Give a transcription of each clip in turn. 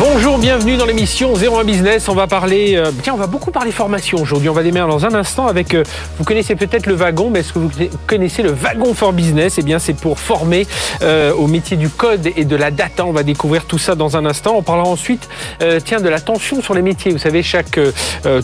Bonjour, bienvenue dans l'émission 01 Business. On va parler, euh, tiens, on va beaucoup parler formation aujourd'hui. On va démarrer dans un instant avec, euh, vous connaissez peut-être le wagon, mais est-ce que vous connaissez le wagon for business? Eh bien, c'est pour former euh, au métier du code et de la data. On va découvrir tout ça dans un instant. On parlera ensuite, tiens, de la tension sur les métiers. Vous savez, chaque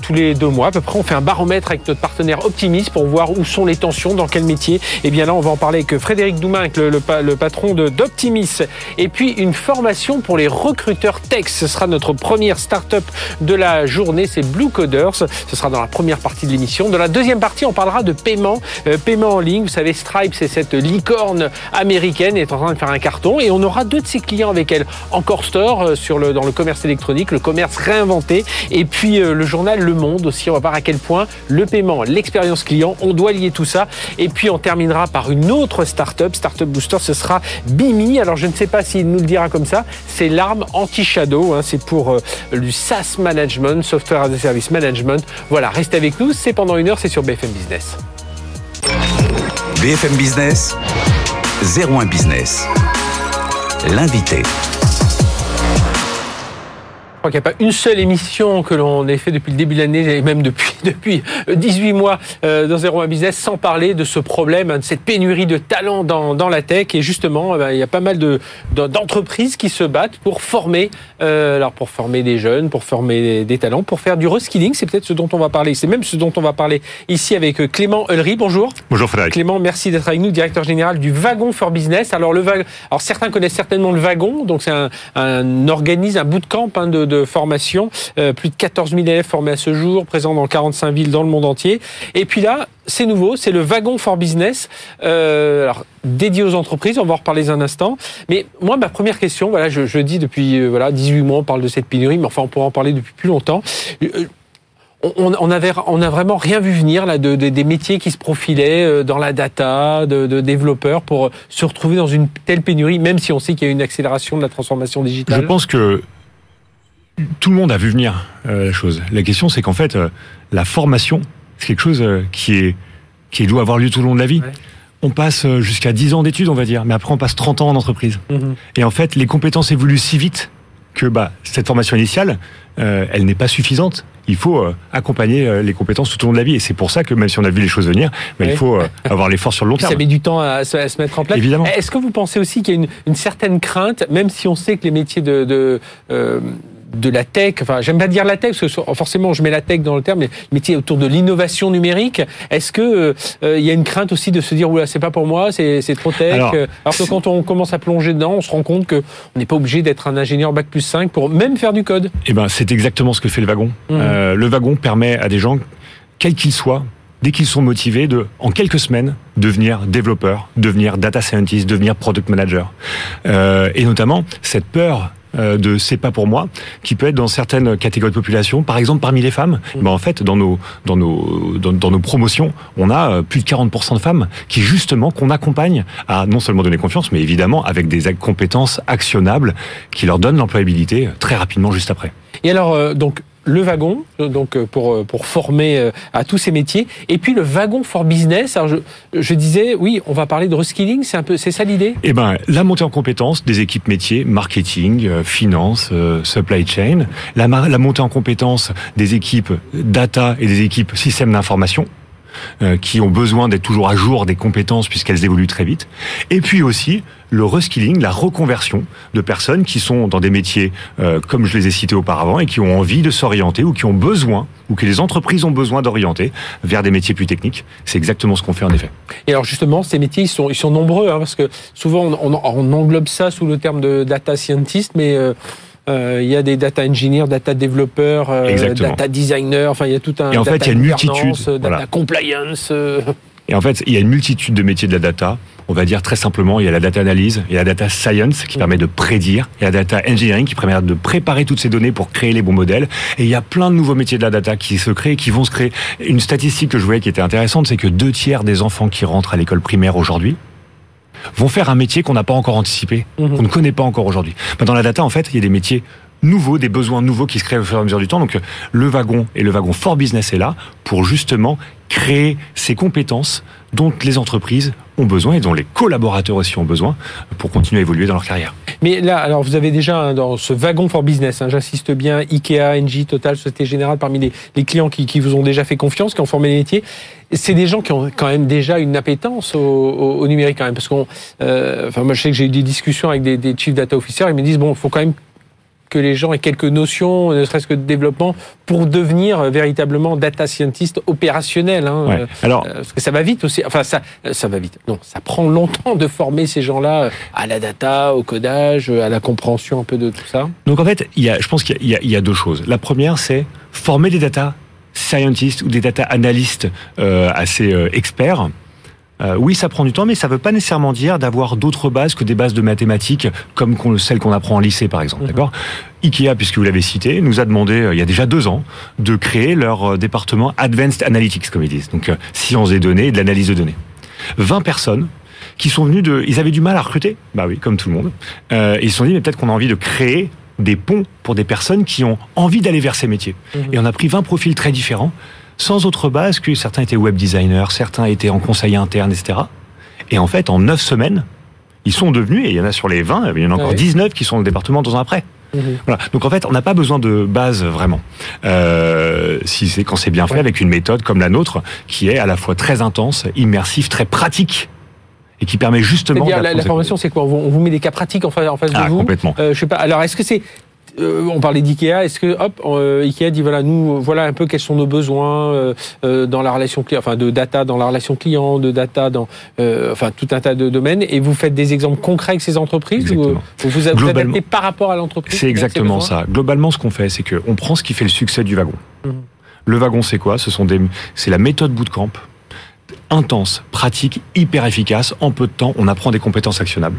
tous les deux mois à peu près, on fait un baromètre avec notre partenaire Optimis pour voir où sont les tensions, dans quel métier. Eh bien là, on va en parler avec Frédéric Doumain, le, le, le patron d'Optimis. Et puis une formation pour les recruteurs tech ce sera notre première start-up de la journée, c'est Blue Coders. Ce sera dans la première partie de l'émission. Dans la deuxième partie, on parlera de paiement, euh, paiement en ligne. Vous savez, Stripe, c'est cette licorne américaine, est en train de faire un carton. Et on aura deux de ses clients avec elle. Encore Store, euh, sur le, dans le commerce électronique, le commerce réinventé. Et puis euh, le journal Le Monde aussi. On va voir à quel point le paiement, l'expérience client, on doit lier tout ça. Et puis on terminera par une autre start-up, Startup Booster, ce sera Bimi. Alors je ne sais pas s'il nous le dira comme ça. C'est l'arme anti-shadow Hein, c'est pour euh, du SaaS Management, Software as a Service Management. Voilà, restez avec nous, c'est pendant une heure, c'est sur BFM Business. BFM Business, 01 Business. L'invité crois qu'il n'y a pas une seule émission que l'on ait fait depuis le début de l'année, et même depuis, depuis 18 mois euh, dans Zero Business, sans parler de ce problème, hein, de cette pénurie de talents dans, dans la tech. Et justement, eh ben, il y a pas mal de, d'entreprises qui se battent pour former, euh, alors pour former des jeunes, pour former des, talents, pour faire du reskilling. C'est peut-être ce dont on va parler. C'est même ce dont on va parler ici avec euh, Clément Ulry. Bonjour. Bonjour Frédéric. Clément, merci d'être avec nous, directeur général du Wagon for Business. Alors le wagon, alors certains connaissent certainement le Wagon, donc c'est un, un organisme, un bootcamp hein, de de formation. Euh, plus de 14 000 élèves formés à ce jour, présents dans 45 villes dans le monde entier. Et puis là, c'est nouveau, c'est le wagon for business, euh, dédié aux entreprises. On va en reparler un instant. Mais moi, ma première question, voilà, je, dis depuis euh, voilà 18 mois, on parle de cette pénurie, mais enfin, on pourra en parler depuis plus longtemps. On, on, avait, on a vraiment rien vu venir là de, des métiers qui se profilaient dans la data, de, de, développeurs pour se retrouver dans une telle pénurie, même si on sait qu'il y a une accélération de la transformation digitale. Je pense que tout le monde a vu venir euh, la chose. La question, c'est qu'en fait, euh, la formation, c'est quelque chose euh, qui est qui doit avoir lieu tout le long de la vie. On passe jusqu'à 10 ans d'études, on va dire, mais après on passe 30 ans en entreprise. Mhm. Et en fait, les compétences évoluent si vite que bah, cette formation initiale, elle n'est pas suffisante. Il faut accompagner les compétences tout au long de la vie. Et c'est pour ça que même si on a vu les choses venir, bah, il faut avoir l'effort sur le long terme. Ça met du temps à se, mettre en place. Évidemment. Est-ce que vous pensez aussi qu'il y a une, une, certaine crainte, même si on sait que les métiers de, de de la tech, enfin j'aime pas dire la tech, parce que forcément je mets la tech dans le terme, mais métier autour de l'innovation numérique, est-ce que euh, il y a une crainte aussi de se dire oula c'est pas pour moi, c'est trop tech alors, euh, alors, que quand on commence à plonger dedans, on se rend compte que on n'est pas obligé d'être un ingénieur bac plus 5 pour même faire du code. Eh ben c'est exactement ce que fait le wagon. Mmh. Euh, le wagon permet à des gens, quels qu'ils soient, dès qu'ils sont motivés, de, en quelques semaines, devenir développeur, devenir data scientist, devenir product manager. Euh, et notamment, cette peur de c'est pas pour moi, qui peut être dans certaines catégories de population, par exemple parmi les femmes. Mmh. Ben en fait, dans nos dans nos dans, nos promotions, on a euh, plus de 40% de femmes qui justement qu'on accompagne à non seulement donner confiance, mais évidemment avec des compétences actionnables qui leur donnent l'employabilité très rapidement juste après. Et alors donc le wagon, donc euh, pour, euh, pour former euh, à tous ces métiers, et puis le wagon for business. Alors je, je disais, oui, on va parler de reskilling, c'est un peu, c'est ça l'idée? Eh ben, la montée en compétences des équipes métiers, marketing, finance, supply chain, la, la montée en compétences des équipes data et des équipes système d'information qui ont besoin d'être toujours à jour des compétences puisqu'elles évoluent très vite. Et puis aussi le reskilling, la reconversion de personnes qui sont dans des métiers euh, comme je les ai cités auparavant et qui ont envie de s'orienter ou qui ont besoin ou que les entreprises ont besoin d'orienter vers des métiers plus techniques. C'est exactement ce qu'on fait en effet. Et alors justement, ces métiers, ils sont, ils sont nombreux hein, parce que souvent on, on, englobe ça sous le terme de data scientist, mais euh, euh, il y a des data engineers, data développeurs, euh, data designers, enfin il y a tout un. Et en fait, il y a une multitude. Data compliance. Euh. Et en fait, il y a une multitude de métiers de la data. On va dire très simplement, il y a la data analyse, il y a la data science qui permet de prédire, il y a la data engineering qui permet de préparer toutes ces données pour créer les bons modèles. Et il y a plein de nouveaux métiers de la data qui se créent, qui vont se créer. Une statistique que je voyais qui était intéressante, c'est que deux tiers des enfants qui rentrent à l'école primaire aujourd'hui vont faire un métier qu'on n'a pas encore anticipé, mhm. qu'on ne connaît pas encore aujourd'hui. Dans la data, en fait, il y a des métiers nouveaux, des besoins nouveaux qui se créent au fur et à mesure du temps. Donc le wagon et le wagon for business est là pour justement créer ces compétences dont les entreprises ont besoin et dont les collaborateurs aussi ont besoin pour continuer à évoluer dans leur carrière. Mais là, alors vous avez déjà hein, dans ce wagon for business, hein, j'insiste bien, Ikea, Engie, Total, Société Générale, parmi les, clients qui, vous ont déjà fait confiance, qui ont formé les métiers, c'est des gens qui ont quand même déjà une appétence au, numérique quand même, parce qu'on, euh, moi je sais que j'ai eu des discussions avec des, des chief data officers, ils me disent bon, il faut quand même que les gens aient quelques notions, ne serait-ce que de développement, pour devenir véritablement data scientist opérationnel. Hein. Euh, alors, parce que ça va vite aussi. Enfin, ça, ça va vite. Non, ça prend longtemps de former ces gens-là à la data, au codage, à la compréhension un peu de tout ça. Donc en fait, il y a, je pense qu'il y, y, a deux choses. La première, c'est former des data scientists ou des data analystes euh, assez euh, experts euh, oui, ça prend du temps, mais ça ne veut pas nécessairement dire d'avoir d'autres bases que des bases de mathématiques comme celles qu'on apprend en lycée, par exemple. Mhm. D'accord? Ikea, puisque vous l'avez cité, nous a demandé euh, il y a déjà deux ans de créer leur euh, département Advanced Analytics, comme ils disent, donc sciences des données et de l'analyse de données. 20 personnes qui sont venues de, ils avaient du mal à recruter, bah oui, comme tout le monde. ils se sont dit mais peut-être qu'on a envie de créer des ponts pour des personnes qui ont envie d'aller vers ces métiers. Mhm. Et on a pris 20 profils très différents sans autre base que certains étaient web designers, certains étaient en conseil interne, etc. Et en fait, en neuf semaines, ils sont devenus, et il y en a sur les 20, il y en a encore 19 qui sont au département dans un après. Mhm. Voilà. Donc en fait, on n'a pas besoin de base vraiment. Euh, si c'est quand c'est bien fait avec une méthode comme la nôtre, qui est à la fois très intense, immersive, très pratique et qui permet justement. La, la, formation, c'est quoi? On vous, met des cas pratiques en face, en face de ah, vous? Complètement. Euh, je sais pas. Alors, est-ce que c'est euh, on parlait d'IKEA. Est-ce que, hop, euh, Ikea dit voilà, nous, voilà un peu quels sont nos besoins euh, dans la relation client, enfin de data dans la relation client, de data dans, enfin tout un tas de domaines. Et vous faites des exemples concrets avec ces entreprises ou vous vous adaptez par rapport à l'entreprise C'est exactement ça. Globalement, ce qu'on fait, c'est qu'on prend ce qui fait le succès du wagon. Mhm. Le wagon, c'est quoi? Ce sont des, c'est la méthode bootcamp intense, pratique, hyper efficace. En peu de temps, on apprend des compétences actionnables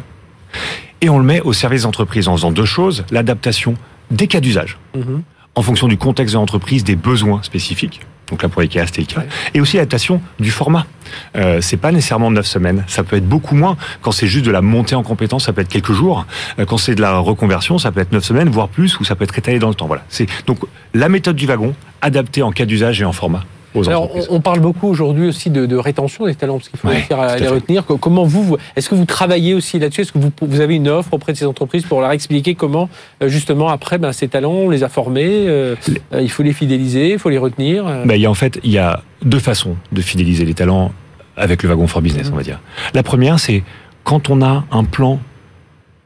et on le met au service des entreprises en faisant deux choses, l'adaptation des cas d'usage, mhm. en fonction du contexte de l'entreprise, des besoins spécifiques. Donc là, pour IKEA, c'était IKEA. Et aussi l'adaptation du format. Euh, c'est pas nécessairement neuf semaines. Ça peut être beaucoup moins. Quand c'est juste de la montée en compétence, ça peut être quelques jours. Euh, quand c'est de la reconversion, ça peut être neuf semaines, voire plus, ou ça peut être étalé dans le temps. Voilà. C'est donc la méthode du wagon, adaptée en cas d'usage et en format. Alors, on, parle beaucoup aujourd'hui aussi de, rétention des talents, parce qu'il faut réussir à les retenir. Comment vous, est-ce que vous travaillez aussi là-dessus? Est-ce que vous, vous, avez une offre auprès de ces entreprises pour leur expliquer comment, euh, justement, après, ben, ces talents, on les a formés, euh, euh, il faut les fidéliser, il faut les retenir ben, il y a, En fait, il y a deux façons de fidéliser les talents avec le wagon for business, on va dire. La première, c'est quand on a un plan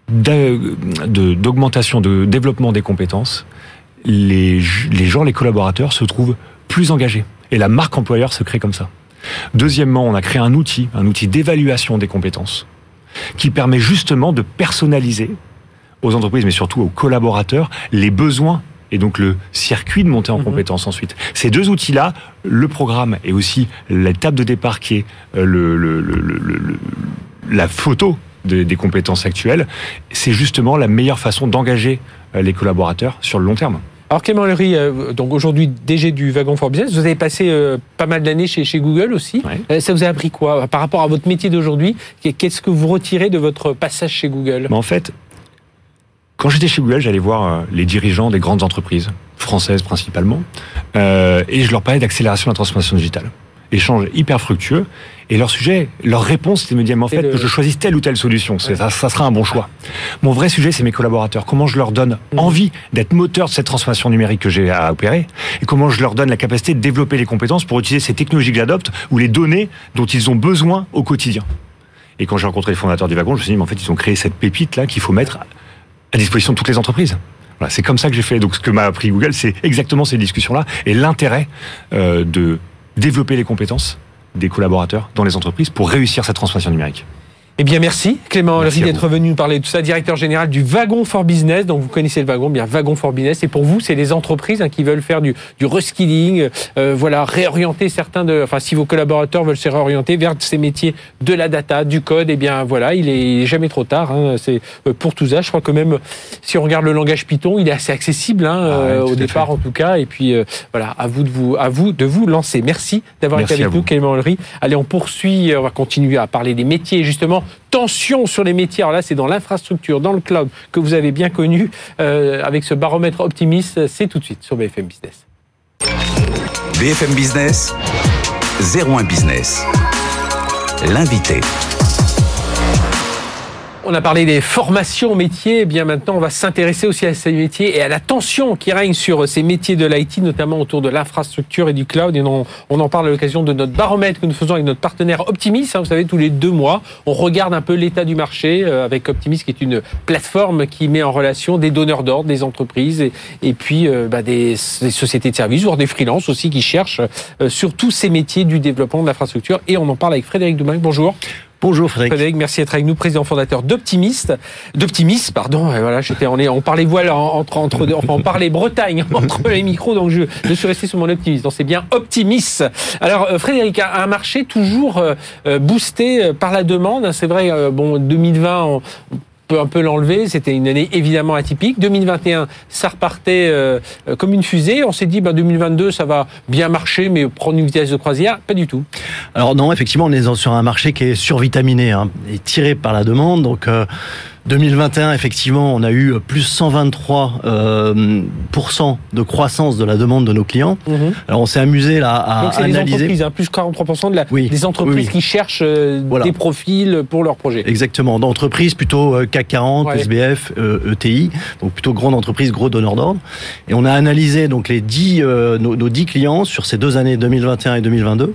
d'augmentation, de, de développement des compétences, les, les gens, les collaborateurs se trouvent plus engagés. Et la marque employeur se crée comme ça. Deuxièmement, on a créé un outil, un outil d'évaluation des compétences, qui permet justement de personnaliser aux entreprises, mais surtout aux collaborateurs, les besoins et donc le circuit de montée en mhm. compétences ensuite. Ces deux outils-là, le programme et aussi l'étape de départ qui est euh, le, la photo des compétences actuelles, c'est justement la meilleure façon d'engager euh, les collaborateurs sur le long terme. Alors Clément Lery, euh, donc aujourd'hui DG du Wagon for Business, vous avez passé euh, pas mal d'années chez, chez Google aussi. Euh, ça vous a appris quoi par rapport à votre métier d'aujourd'hui? Qu'est-ce que vous retirez de votre passage chez Google? En fait, quand j'étais chez Google, j'allais voir les dirigeants des grandes entreprises, françaises principalement, et je leur parlais d'accélération de la transformation digitale échange hyper fructueux. Et leur sujet, leur réponse, c'était de me dire, mais en fait, que je choisisse telle ou telle solution. Ça, ça, sera un bon choix. Mon vrai sujet, c'est mes collaborateurs. Comment je leur donne mm. envie d'être moteur de cette transformation numérique que j'ai à opérer et comment je leur donne la capacité de développer les compétences pour utiliser ces technologies que j'adopte ou les données dont ils ont besoin au quotidien. Et quand j'ai rencontré les fondateurs du wagon, je me suis dit, mais en fait, ils ont créé cette pépite-là qu'il faut mettre à disposition de toutes les entreprises. Voilà, c'est comme ça que j'ai fait. Donc, ce que m'a appris Google, c'est exactement ces discussions-là et l'intérêt euh, de développer les compétences des collaborateurs dans les entreprises pour réussir cette transformation numérique. Eh bien, merci Clément merci d'être venu nous parler de tout ça, directeur général du Wagon for Business. Donc, vous connaissez le wagon, bien Wagon for Business. Et pour vous, c'est les entreprises hein, qui veulent faire du, du reskilling, euh, voilà, réorienter certains de, enfin, si vos collaborateurs veulent se réorienter vers ces métiers de la data, du code, eh bien, voilà, il est jamais trop tard. Hein, c'est euh, pour tous âges. Je crois que même si on regarde le langage Python, il est assez accessible hein, ah euh, au départ, en tout cas. Et puis, voilà, à vous de vous, à vous de vous lancer. Merci d'avoir été avec nous, Clément Henry. Allez, on poursuit, on va continuer à parler des métiers justement tension sur les métiers. Alors là, c'est dans l'infrastructure, dans le cloud que vous avez bien connu euh, avec ce baromètre optimiste. C'est tout de suite sur BFM Business. BFM Business, 01 Business. L'invité. On a parlé des formations métiers, eh bien maintenant on va s'intéresser aussi à ces métiers et à la tension qui règne sur ces métiers de l'IT, notamment autour de l'infrastructure et du cloud. Et on, en parle à l'occasion de notre baromètre que nous faisons avec notre partenaire Optimis. Hein, vous savez, tous les deux mois, on regarde un peu l'état du marché euh, avec Optimis, qui est une plateforme qui met en relation des donneurs d'ordre, des entreprises et, puis euh, bah, des, sociétés de services, voire des freelances aussi qui cherchent euh, sur tous ces métiers du développement de l'infrastructure. Et on en parle avec Frédéric Dumain. Bonjour. Bonjour Frédéric. Frédéric, merci d'être avec nous, président fondateur d'Optimiste, d'Optimiste, pardon. Et voilà, j'étais on, on parlait voile entre entre enfin on parlait Bretagne entre les micros, donc je, je suis resté sur mon Optimiste. Donc c'est bien Optimiste. Alors euh, Frédéric, un marché toujours euh, euh, boosté par la demande. C'est vrai, bon 2020. On, peut un peu l'enlever. C'était une année évidemment atypique. 2021, ça repartait euh, comme une fusée. On s'est dit, ben, 2022, ça va bien marcher, mais prendre une vitesse de croisière, pas du tout. Alors non, effectivement, on est sur un marché qui est survitaminé hein, et tiré par la demande. Donc euh, 2021, effectivement, on a eu plus 123% euh, de croissance de la demande de nos clients. Mhm. Alors on s'est amusé là à Donc c'est les analyser. entreprises, hein, plus 43% de la, Oui. des entreprises Oui, oui. qui cherchent euh, Voilà. des profils pour leurs projets. Exactement, d'entreprises plutôt euh, CAC 40, Ouais. SBF, ETI, donc plutôt grande entreprise, gros donneur d'ordre. Et on a analysé donc les 10 euh, nos, nos 10 clients sur ces deux années 2021 et 2022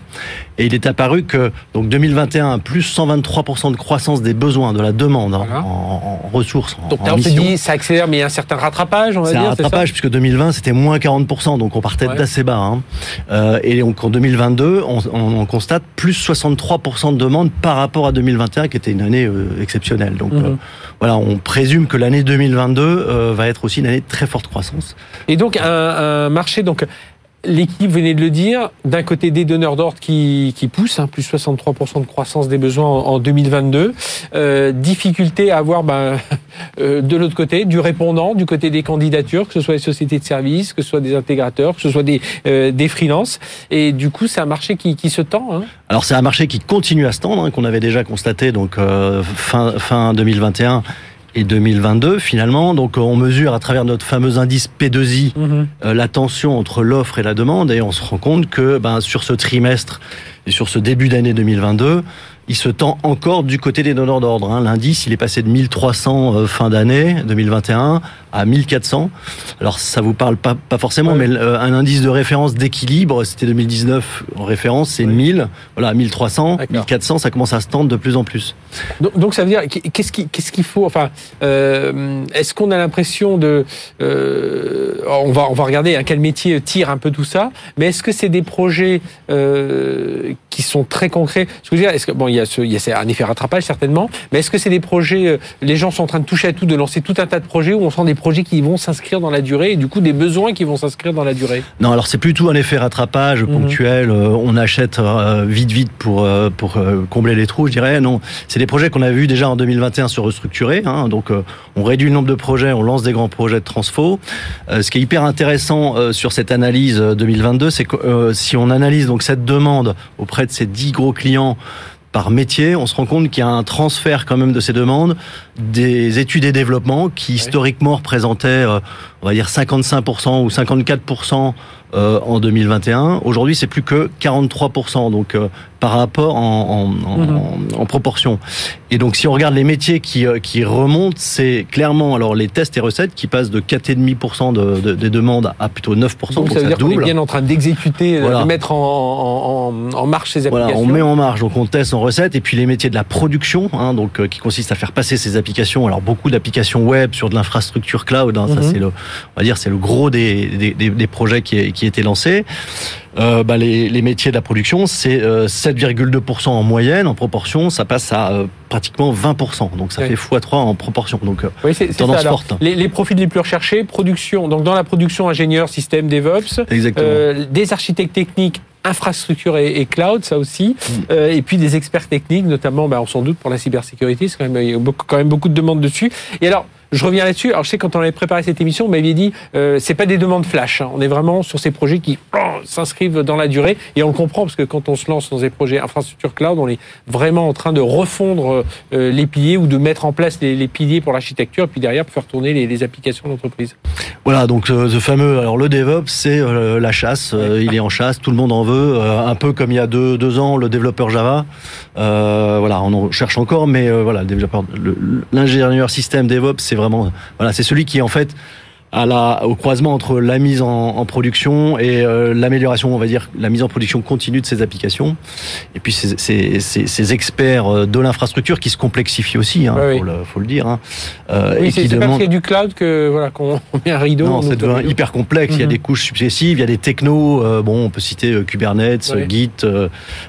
et il est apparu que donc 2021 plus 123% de croissance des besoins de la demande hein, Voilà. en, en ressources Donc en on se mission. dit, ça accélère, mais il y a un certain rattrapage, on va C'est dire. un rattrapage puisque 2020 c'était moins 40%, donc on partait Ouais. d'assez bas. hein. Euh, et donc en 2022, on, on- on constate plus 63% de demandes par rapport à 2021, qui était une année euh, exceptionnelle. Donc Mhm. euh, voilà, on présume que l'année 2022 euh, va être aussi une année de très forte croissance. Et donc un, un marché, donc l'équipe venait de le dire, d'un côté des donneurs d'ordre qui, qui poussent, hein, plus 63% de croissance des besoins en, en 2022, euh, difficulté à avoir ben, euh, de l'autre côté du répondant, du côté des candidatures, que ce soit les sociétés de services, que ce soit des intégrateurs, que ce soit des, euh, des freelances, et du coup c'est un marché qui, qui se tend. Hein. Alors c'est un marché qui continue à se tendre, hein, qu'on avait déjà constaté donc euh, fin fin 2021 et 2022 finalement. Donc on mesure à travers notre fameux indice P2I euh, la tension entre l'offre et la demande et on se rend compte que ben, sur ce trimestre et sur ce début d'année 2022, il se tend encore du côté des donneurs d'ordre. hein. L'indice, il est passé de 1300 euh, fin d'année 2021 à 1400. Alors ça vous parle pas, pas forcément, Ouais. mais un indice de référence d'équilibre, c'était 2019 en référence, c'est Ouais. 1000. Voilà, 1300, D'accord. 1400, ça commence à se tendre de plus en plus. Donc, donc ça veut dire qu'est-ce qui- qu'est-ce qu'il faut Enfin, euh, est-ce qu'on a l'impression de euh, On va on va regarder hein, quel métier tire un peu tout ça, mais est-ce que c'est des projets euh, qui sont très concrets? Je veux dire, est-ce que bon, il y a ce, il y a c'est un effet rattrapage certainement, mais est-ce que c'est des projets euh, Les gens sont en train de toucher à tout, de lancer tout un tas de projets où on sent des projets qui vont s'inscrire dans la durée et du coup des besoins qui vont s'inscrire dans la durée? Non, alors c'est plutôt un effet rattrapage Mhm. ponctuel. euh, on achète euh, vite, vite pour pour combler les trous, je dirais. Non, c'est des projets qu'on a vu déjà en 2021 se restructurer. Hein, donc, on réduit le nombre de projets, on lance des grands projets de transfo. Ce qui est hyper intéressant sur cette analyse euh, 2022, c'est que si on analyse donc cette demande auprès de ces 10 gros clients par métier, on se rend compte qu'il y a un transfert quand même de ces demandes des études et développements qui historiquement représentaient, euh, on va dire 55% ou 54% euh, en 2021. Aujourd'hui, c'est plus que 43%, donc euh, par rapport en, en, en, Mhm. en- en proportion. Et donc, si on regarde les métiers qui, euh, qui remontent, c'est clairement alors les tests et recettes qui passent de 4,5% de, de, des demandes à plutôt 9%, Donc, donc, ça veut ça dire qu'on est bien en train d'exécuter, Voilà. de mettre en, en, en, en marche ces Voilà, applications. on met en marge, donc on teste en recette, et puis les métiers de la production, hein, donc euh, qui consiste à faire passer ces applications. Alors beaucoup d'applications web sur de l'infrastructure cloud, hein, ça Mhm. c'est le, on va dire c'est le gros des, des, des- des projets qui, qui étaient lancés. Euh, bah, les, les métiers de la production, c'est euh, 7,2% en moyenne, en proportion, ça passe à euh, pratiquement 20%, donc ça fait x3 en proportion. Donc euh, Oui, c'est Tendance ça. Alors, forte. Les, les profils les plus recherchés, production. Donc dans la production, ingénieur, système, DevOps, euh, des architectes techniques, infrastructure et, cloud, ça aussi. Euh, et puis des experts techniques, notamment, bah, on s'en doute pour la cybersécurité. C'est quand même il y a beaucoup, quand même beaucoup de demandes dessus. Et alors. Je reviens là-dessus. Alors je sais quand on avait préparé cette émission, on m'avait dit euh, c'est pas des demandes flash. Hein. On est vraiment sur ces projets qui oh, s'inscrivent dans la durée et on le comprend parce que quand on se lance dans des projets infrastructure cloud, on est vraiment en train de refondre euh, les piliers ou de mettre en place les, piliers pour l'architecture, puis derrière pour faire tourner les, applications d'entreprise. Voilà, donc euh, ce fameux, alors le DevOps, c'est euh, la chasse. il est en chasse, tout le monde en veut. un peu comme il y a deux, deux ans, le développeur Java. voilà, on en cherche encore, mais voilà, l'ingénieur système DevOps, c'est voilà, c'est celui qui en fait à la, au croisement entre la mise en, en production et euh, l'amélioration, on va dire, la mise en production continue de ces applications. Et puis ces, ces, ces, ces experts euh, de l'infrastructure qui se complexifient aussi, hein, faut, le, faut, le, dire. Hein, euh, oui, c'est demandent... parce du cloud que voilà qu'on met un rideau. Non, ça devient hyper complexe. Il y a mhm. des couches successives, il y a des technos. Euh, bon, on peut citer Kubernetes, Git,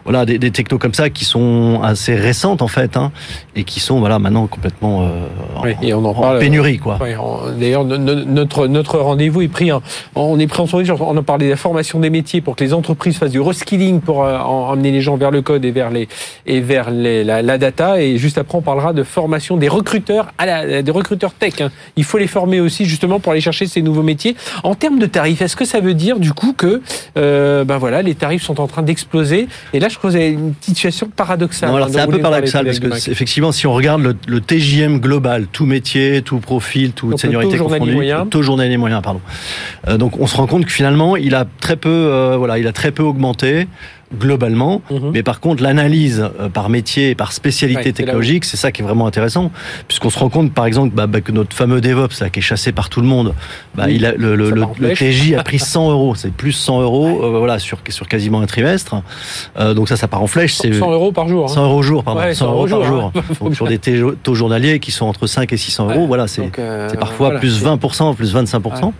voilà, des, des, technos comme ça qui sont assez récentes en fait, hein, et qui sont voilà maintenant complètement en, et on en, parle, pénurie quoi. D'ailleurs, notre notre, rendez-vous est pris. on est pris en On a parlé de la formation des métiers pour que les entreprises fassent du reskilling pour euh, emmener les gens vers le code et vers les et vers la, data. Et juste après, on parlera de formation des recruteurs à la, des recruteurs tech. Hein. Il faut les former aussi justement pour aller chercher ces nouveaux métiers. En termes de tarifs, est-ce que ça veut dire du coup que euh, ben voilà, les tarifs sont en train d'exploser? Et là, je crois que vous une situation paradoxale. alors c'est un peu paradoxal parce que effectivement, si on regarde le, le, TJM global, tout métier, tout profil, toute seniorité confondue, journée les moyens, pardon. Euh, donc on se rend compte que finalement, il a très peu, euh, voilà, il a très peu augmenté globalement. Mhm. Mais par contre, l'analyse euh, par métier et par spécialité technologique, c'est ça qui est vraiment intéressant, puisqu'on se rend compte, par exemple, bah, bah, que notre fameux DevOps, là, qui est chassé par tout le monde, bah, il a, le, le, le, TJ a pris 100 euros, c'est plus 100 euros, euh, voilà, sur, sur quasiment un trimestre. Euh, donc ça, ça part en flèche. 100 euros par jour. 100 hein. euros jour, pardon. 100, euros par jour. Hein. donc, sur des taux journaliers qui sont entre 5 et 600 euros, voilà, c'est parfois plus 20%, plus 25%.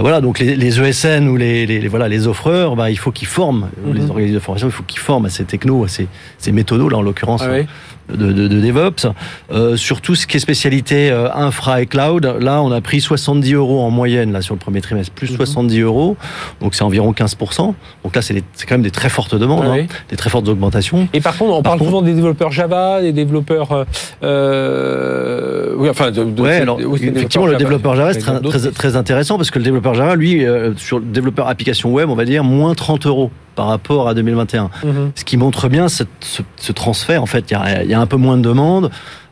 voilà, donc les, les, ESN ou les, les, voilà, les offreurs, bah, il faut qu'ils forment les mhm. Organismes de formation, il faut qu'ils forment à ces technos, à ces, ces méthodos, là en l'occurrence. Ah de, de, de, DevOps. Euh, sur tout ce qui est spécialité euh, infra et cloud, là, on a pris 70 euros en moyenne là sur le premier trimestre, plus 70 mhm. euros, donc c'est environ 15%. Donc là, c'est quand même des très fortes demandes, ah hein, des très fortes augmentations. Et par contre, on parle souvent des développeurs Java, des développeurs, euh, euh oui, enfin, de, ouais, alors effectivement, le développeur Java, c'est très, très, intéressant parce que le développeur Java, lui, sur le développeur application web, on va dire moins 30 euros par rapport à 2021. Mhm. Ce qui montre bien ce, ce, transfert. En fait, il y a, y a, un peu moins de demandes.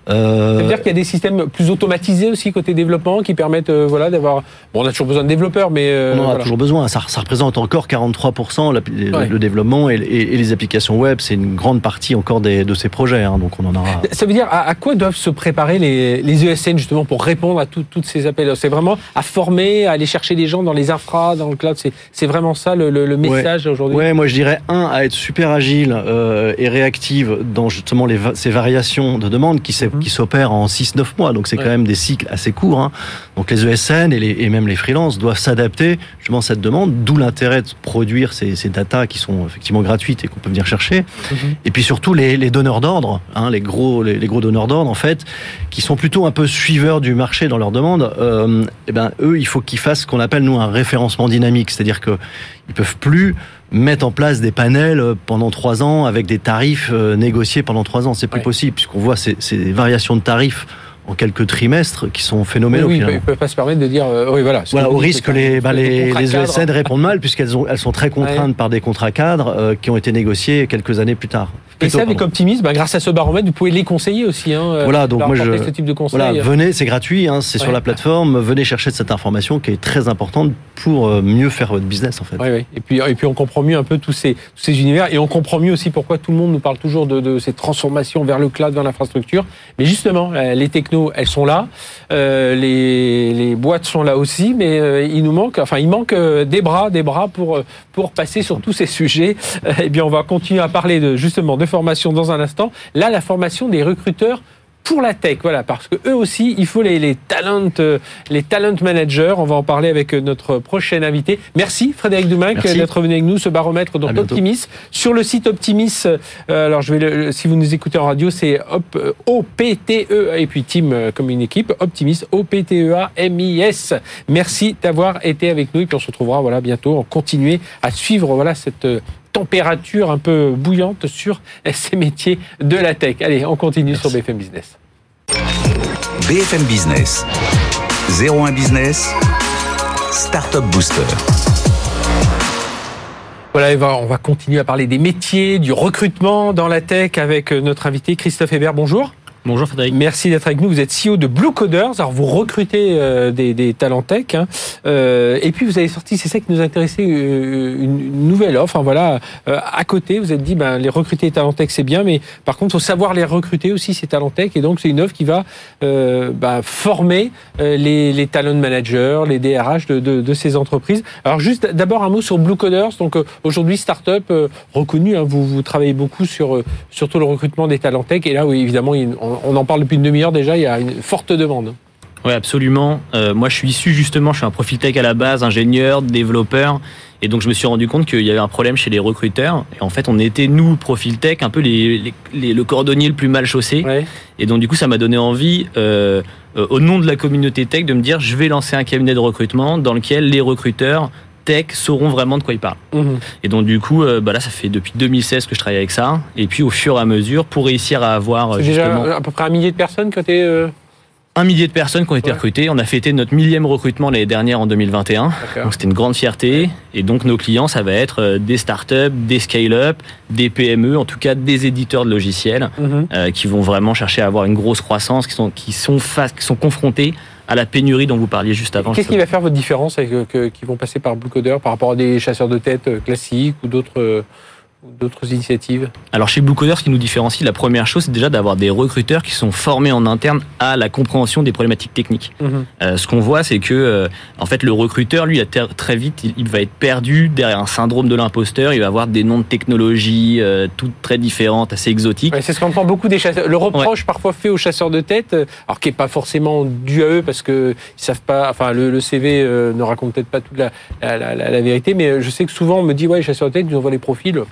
Euh... Ça veut dire qu'il y a des systèmes plus automatisés aussi côté développement qui permettent euh, voilà d'avoir bon on a toujours besoin de développeurs mais euh, on en a toujours besoin. Ça, ça, représente encore 43% le, développement et, les applications web c'est une grande partie encore des, de ces projets hein, donc on en aura. Ça veut dire à, quoi doivent se préparer les, les ESN justement pour répondre à toutes ces appels? C'est vraiment à former à aller chercher des gens dans les infras dans le cloud? C'est vraiment ça le, le message aujourd'hui? Ouais moi je dirais un à être super agile euh, et réactive dans justement les, ces variations de demande qui s'est qui s'opèrent en 6-9 mois. Donc c'est quand même des cycles assez courts. Hein. Donc les ESN et, les, et même les freelances doivent s'adapter justement à cette demande, d'où l'intérêt de produire ces, ces datas qui sont effectivement gratuites et qu'on peut venir chercher. Mhm. Et puis surtout les, les donneurs d'ordre, hein, les, gros, les, gros donneurs d'ordre en fait, qui sont plutôt un peu suiveurs du marché dans leur demande. Euh, et eh ben eux, il faut qu'ils fassent ce qu'on appelle nous un référencement dynamique, c'est-à-dire que ils peuvent plus mettre en place des panels euh, pendant trois ans avec des tarifs euh, négociés pendant trois ans. C'est plus possible puisqu'on voit ces, ces variations de tarifs en quelques trimestres qui sont phénoménaux. Oui, ils ne peuvent pas se permettre de dire euh, oui voilà. Voilà au risque que les, bah, les, les ESN répondent mal puisqu'elles elles sont très contraintes par des contrats cadres euh, qui ont été négociés quelques années plus tard. Et ça, avec optimisme, bah, grâce à ce baromètre, vous pouvez les conseiller aussi. Hein, euh, voilà, donc moi je. Ce type de conseil. Voilà, venez, c'est gratuit, hein, c'est sur la plateforme. Venez chercher cette information qui est très importante pour mieux faire votre business en fait. Oui, oui. Et puis, et puis on comprend mieux un peu tous ces, tous ces univers et on comprend mieux aussi pourquoi tout le monde nous parle toujours de, de ces transformations vers le cloud, vers l'infrastructure. Mais justement, les elles sont là. Euh, les, les, boîtes sont là aussi, mais euh, il nous manque, enfin, il manque euh, des bras, des bras pour pour passer sur tous ces sujets. eh bien, on va continuer à parler de justement de formation dans un instant. Là, la formation des recruteurs pour la tech, voilà, parce que eux aussi, il faut les, les talent, euh, les talent managers. On va en parler avec euh, notre prochain invité. Merci Frédéric Dumac d'être venu avec nous. Ce baromètre donc Optimis sur le site Optimis. Euh, alors je vais, si vous nous écoutez en radio, c'est O P T E et puis team comme une équipe. Optimis O P T E A M I S. Merci d'avoir été avec nous et puis on se retrouvera voilà bientôt. On continuer à suivre voilà cette température un peu bouillante sur ces métiers de la tech. Allez, on continue sur BFM Business. BFM Business. 01 Business. Startup Booster. Voilà, on va continuer à parler des métiers, du recrutement dans la tech avec notre invité Christophe Hébert. Bonjour. Bonjour Frédéric. Merci d'être avec nous. Vous êtes CEO de Blue Coders. Alors vous recrutez euh, des, des, talents tech. Hein. Euh, et puis vous avez sorti, c'est ça qui nous intéressait, euh, une, nouvelle offre. Hein, voilà, euh, à côté, vous êtes dit, ben, les recruter des talents tech, c'est bien, mais par contre, il faut savoir les recruter aussi ces talents tech. Et donc c'est une offre qui va ben, former les, les talent managers, les DRH de, de, de, ces entreprises. Alors juste d'abord un mot sur Blue Coders. Donc aujourd'hui, startup reconnue. Hein, vous, vous travaillez beaucoup sur surtout le recrutement des talents tech. Et là, oui, évidemment, on, on en parle depuis une demi-heure déjà, il y a une forte demande. Oui, absolument. Euh, moi, je suis issu justement, je suis un profil tech à la base, ingénieur, développeur. Et donc, je me suis rendu compte qu'il y avait un problème chez les recruteurs. Et en fait, on était, nous, profil tech, un peu les, le cordonnier le plus mal chaussé. Et donc, du coup, ça m'a donné envie, euh, euh, au nom de la communauté tech, de me dire, je vais lancer un cabinet de recrutement dans lequel les recruteurs tech sauront vraiment de quoi ils parlent. Mhm. Et donc du coup, euh, bah là, ça fait depuis 2016 que je travaille avec ça. Et puis au fur et à mesure, pour réussir à avoir C'est déjà à peu près un millier de personnes qui ont été euh, un millier de personnes qui ont été recrutées. On a fêté notre millième recrutement l'année dernière en 2021. Donc c'était une grande fierté. Et donc nos clients, ça va être euh, des startups, des scale-up, des PME, en tout cas des éditeurs de logiciels, mhm. qui vont vraiment chercher à avoir une grosse croissance, qui sont qui sont face, qui sont confrontés à la pénurie dont vous parliez juste avant. Qu'est-ce qui va faire votre différence avec, euh, qui vont passer par Blue Coder par rapport à des chasseurs de tête euh, classiques ou d'autres d'autres initiatives Alors chez Blue Coders, ce qui nous différencie, la première chose, c'est déjà d'avoir des recruteurs qui sont formés en interne à la compréhension des problématiques techniques. Mhm. Euh, ce qu'on voit, c'est que euh, en fait, le recruteur, lui, très vite, il, va être perdu derrière un syndrome de l'imposteur. Il va avoir des noms de technologies euh, toutes très différentes, assez exotiques. c'est ce qu'on entend beaucoup des chasseurs. Le reproche parfois fait aux chasseurs de tête, alors qui est pas forcément dû à eux parce que ils savent pas. Enfin, le, CV ne raconte peut-être pas toute la, la, la, vérité, mais je sais que souvent on me dit ouais, les chasseurs de tête, ils envoient les profils.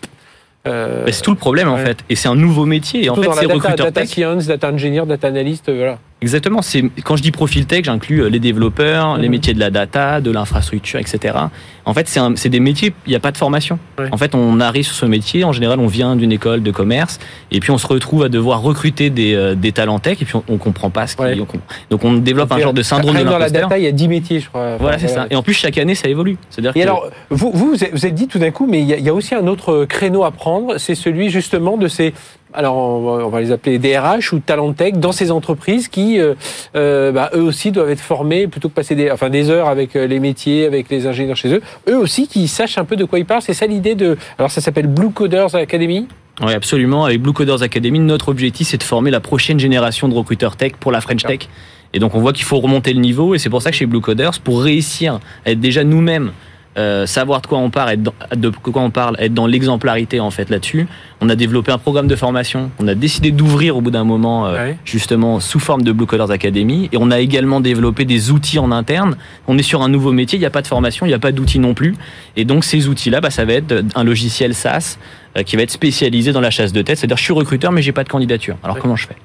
Euh, c'est tout le problème en fait, et c'est un nouveau métier. Et en fait, c'est recruteur data science, data engineer, data analyst, voilà. Exactement. C'est quand je dis profil tech, j'inclus euh, les développeurs, les mhm. métiers de la data, de l'infrastructure, etc. En fait, c'est des métiers. Il n'y a pas de formation. En fait, on arrive sur ce métier. En général, on vient d'une école de commerce et puis on se retrouve à devoir recruter des, euh, des talents tech et puis on, on comprend pas ce qu'ils. Donc on développe un genre de syndrome de. Dans la data, il y a 10 métiers, je crois. Voilà, c'est ça. Et en plus, chaque année, ça évolue. C'est-à-dire. Et alors, vous, vous, vous êtes dit tout d'un coup, mais il y, a, il y a aussi un autre créneau à prendre. C'est celui justement de ces alors on va les appeler DRH ou talent tech dans ces entreprises qui, euh, euh, bah, eux aussi doivent être formés plutôt que passer des, enfin des heures avec euh, les métiers, avec les ingénieurs chez eux. Eux aussi qui sachent un peu de quoi ils parlent. C'est ça l'idée de. Alors ça s'appelle Blue Coders Academy? Oui, absolument. Avec Blue Coders Academy, notre objectif, c'est de former la prochaine génération de recruteurs tech pour la French Tech. Et donc, on voit qu'il faut remonter le niveau. Et c'est pour ça que chez Blue Coders, pour réussir à être déjà nous-mêmes euh, savoir de quoi on parle, être dans, de quoi on parle, être dans l'exemplarité en fait là-dessus. On a développé un programme de formation. On a décidé d'ouvrir au bout d'un moment, euh, justement sous forme de Blue Colors Academy. Et on a également développé des outils en interne. On est sur un nouveau métier. Il n'y a pas de formation, il n'y a pas d'outils non plus. Et donc ces outils-là, bah, ça va être un logiciel SaaS euh, qui va être spécialisé dans la chasse de tête. C'est-à-dire, je suis recruteur, mais j'ai pas de candidature. Alors comment je fais?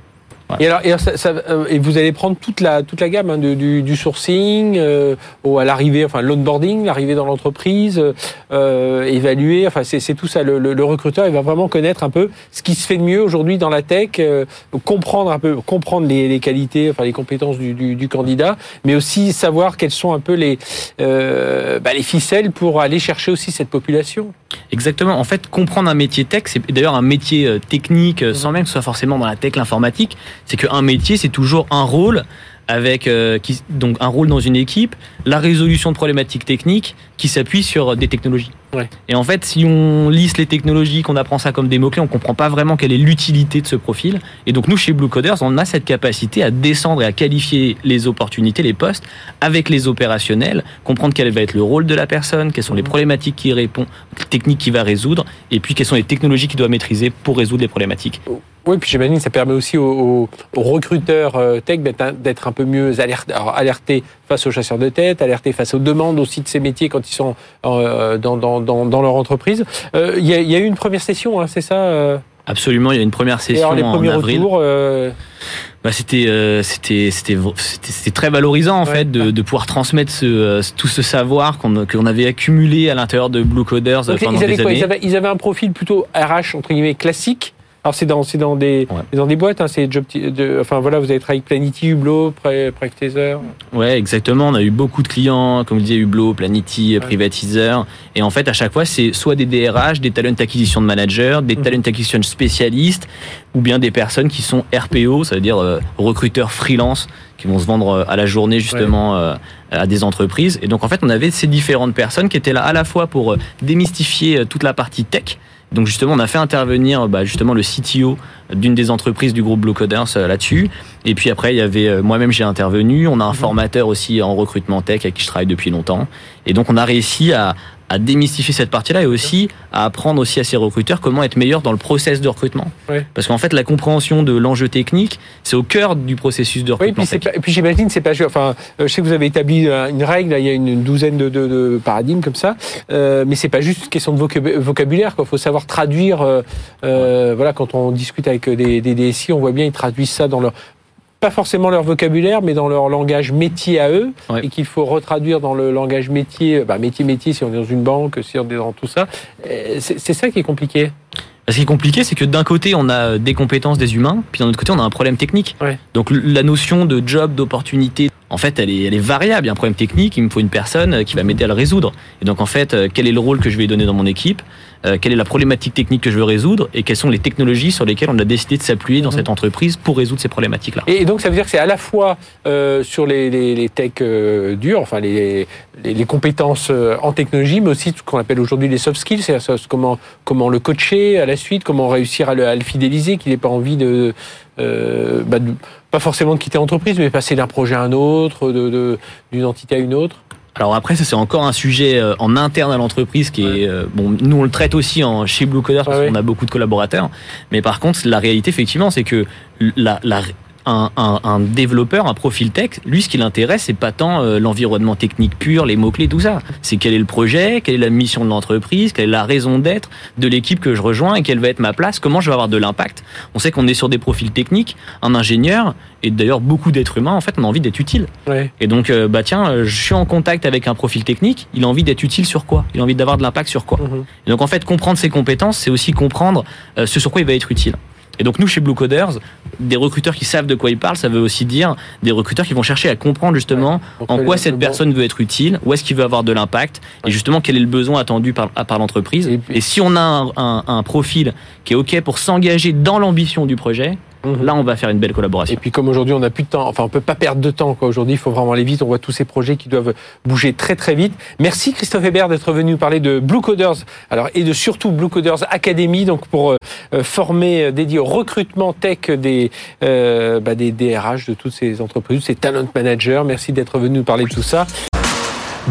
Et alors, et, ça, ça, euh, et, vous allez prendre toute la toute la gamme hein, du, du, sourcing euh, au, à l'arrivée, enfin l'onboarding, l'arrivée dans l'entreprise, euh, évaluer. Enfin, c'est tout ça. Le, le, recruteur, il va vraiment connaître un peu ce qui se fait de mieux aujourd'hui dans la tech, euh, comprendre un peu, comprendre les, les, qualités, enfin les compétences du, du, du, candidat, mais aussi savoir quelles sont un peu les bah, les ficelles pour aller chercher aussi cette population. Exactement. En fait, comprendre un métier tech, c'est d'ailleurs un métier technique, sans même que ce soit forcément dans la tech, l'informatique c'est qu'un métier, c'est toujours un rôle avec euh, qui, donc un rôle dans une équipe, la résolution de problématiques techniques qui s'appuie sur des technologies. Et en fait, si on liste les technologies, qu'on apprend ça comme des mots-clés, on comprend pas vraiment quelle est l'utilité de ce profil. Et donc nous, chez Blue Coders, on a cette capacité à descendre et à qualifier les opportunités, les postes, avec les opérationnels, comprendre quel va être le rôle de la personne, quelles sont les mmh. problématiques qui répond, les techniques qu'il va résoudre, et puis quelles sont les technologies qu'il doit maîtriser pour résoudre les problématiques. Oui, puis j'imagine que ça permet aussi aux, recruteurs euh, tech d'être un peu mieux alertés face aux chasseurs de tête, alertés face aux demandes aussi de ces métiers quand ils sont euh, dans, dans, dans, leur entreprise. Euh, il y, a, y, a eu une première session, hein, c'est ça Absolument, il y a une première session alors, les premiers en avril. Retours, bah, c'était c'était c'était très valorisant en fait de, de, pouvoir transmettre ce, tout ce savoir qu'on qu'on avait accumulé à l'intérieur de Blue Coders pendant ils des années. Ils avaient, ils avaient, un profil plutôt RH entre guillemets classique Alors c'est dans, c'est dans des, Ouais. dans des boîtes, hein, c'est job, de, enfin voilà, vous avez travaillé avec Planity, Hublot, Practizer. Ouais, exactement. On a eu beaucoup de clients, comme je disais, Hublot, Planity, Ouais. Privatiseur. Et en fait, à chaque fois, c'est soit des DRH, des talent acquisition de managers, des Mhm. talent acquisition spécialistes, ou bien des personnes qui sont RPO, ça veut dire euh, recruteurs freelance, qui vont se vendre euh, à la journée justement euh, à des entreprises. Et donc, en fait, on avait ces différentes personnes qui étaient là à la fois pour euh, démystifier toute la partie tech. Donc justement, on a fait intervenir bah, justement le CTO d'une des entreprises du groupe Blue Coders là-dessus. Et puis après, il y avait moi-même j'ai intervenu. On a un formateur aussi en recrutement tech avec qui je travaille depuis longtemps. Et donc on a réussi à, à démystifier cette partie-là et aussi à apprendre aussi à ces recruteurs comment être meilleur dans le process de recrutement. Ouais. Parce qu'en fait, la compréhension de l'enjeu technique, c'est au cœur du processus de Oui, recrutement pas- et puis j'imagine c'est pas enfin euh, je sais que vous avez établi euh, une règle, là, il y a une douzaine de, de, de paradigmes comme ça, euh, mais c'est pas juste une question de vocab- vocabulaire, il faut savoir traduire. euh, euh, Voilà, quand on discute avec des, des DSI, on voit bien ils traduisent ça dans leur pas forcément leur vocabulaire, mais dans leur langage métier à eux, Ouais. et qu'il faut retraduire dans le langage métier, bah, métier métier si on est dans une banque, si on est dans tout ça. Euh, C'est ça qui est compliqué. Ce qui est compliqué, c'est que d'un côté, on a des compétences des humains, puis d'un autre côté, on a un problème technique. Ouais. Donc la notion de job, d'opportunité, en fait, elle est, elle est variable. Il y a un problème technique, il me faut une personne euh, qui va m'aider à le résoudre. Et donc, en fait, euh, quel est le rôle que je vais donner dans mon équipe? Euh, Quelle est la problématique technique que je veux résoudre Et quelles sont les technologies sur lesquelles on a décidé de s'appuyer dans Mhm. cette entreprise pour résoudre ces problématiques-là? Et donc ça veut dire que c'est à la fois euh, sur les, les, les techs euh, durs, enfin les, les, les compétences euh, en technologie, mais aussi ce qu'on appelle aujourd'hui les soft skills, c'est-à-dire comment, comment le coacher à la suite, comment réussir à le, à le fidéliser, qu'il n'ait pas envie de, euh, bah, de- pas forcément de quitter l'entreprise, mais passer d'un projet à un autre, de- de- d'une entité à une autre. Alors après, ça c'est encore un sujet euh, en interne à l'entreprise qui est euh, bon. Nous on le traite aussi en chez Blue Coders parce qu'on a beaucoup de collaborateurs. Mais par contre, la réalité effectivement, c'est que la, la un, un, un développeur, un profil tech, lui, ce qui l'intéresse, c'est pas tant euh, l'environnement technique pur, les mots-clés, tout ça. C'est quel est le projet, quelle est la mission de l'entreprise, quelle est la raison d'être de l'équipe que je rejoins et quelle va être ma place, comment je vais avoir de l'impact. On sait qu'on est sur des profils techniques, un ingénieur et d'ailleurs beaucoup d'êtres humains, en fait, on a envie d'être utile. Ouais. Et donc, euh, bah tiens, euh, je suis en contact avec un profil technique, il a envie d'être utile sur quoi? Il a envie d'avoir de l'impact sur quoi? Mhm. Et donc, en fait, comprendre ses compétences, c'est aussi comprendre euh, ce sur quoi il va être utile. Et donc, nous, chez Blue Coders, des recruteurs qui savent de quoi ils parlent, ça veut aussi dire des recruteurs qui vont chercher à comprendre justement en quoi cette personne veut être utile, où est-ce qu'il veut avoir de l'impact, et justement quel est le besoin attendu par, par l'entreprise. Et si on a un, un- un profil qui est OK pour s'engager dans l'ambition du projet, Mhm. là, on va faire une belle collaboration. Et puis comme aujourd'hui on n'a plus de temps, enfin on peut pas perdre de temps. Aujourd'hui il faut vraiment aller vite. On voit tous ces projets qui doivent bouger très très vite. Merci Christophe Hébert d'être venu nous parler de Blue Coders, alors et de surtout Blue Coders Academy, donc pour euh, euh, former, euh, dédié au recrutement tech des euh, bah, des DRH de toutes ces entreprises, ces talent managers. Merci d'être venu nous parler de tout ça.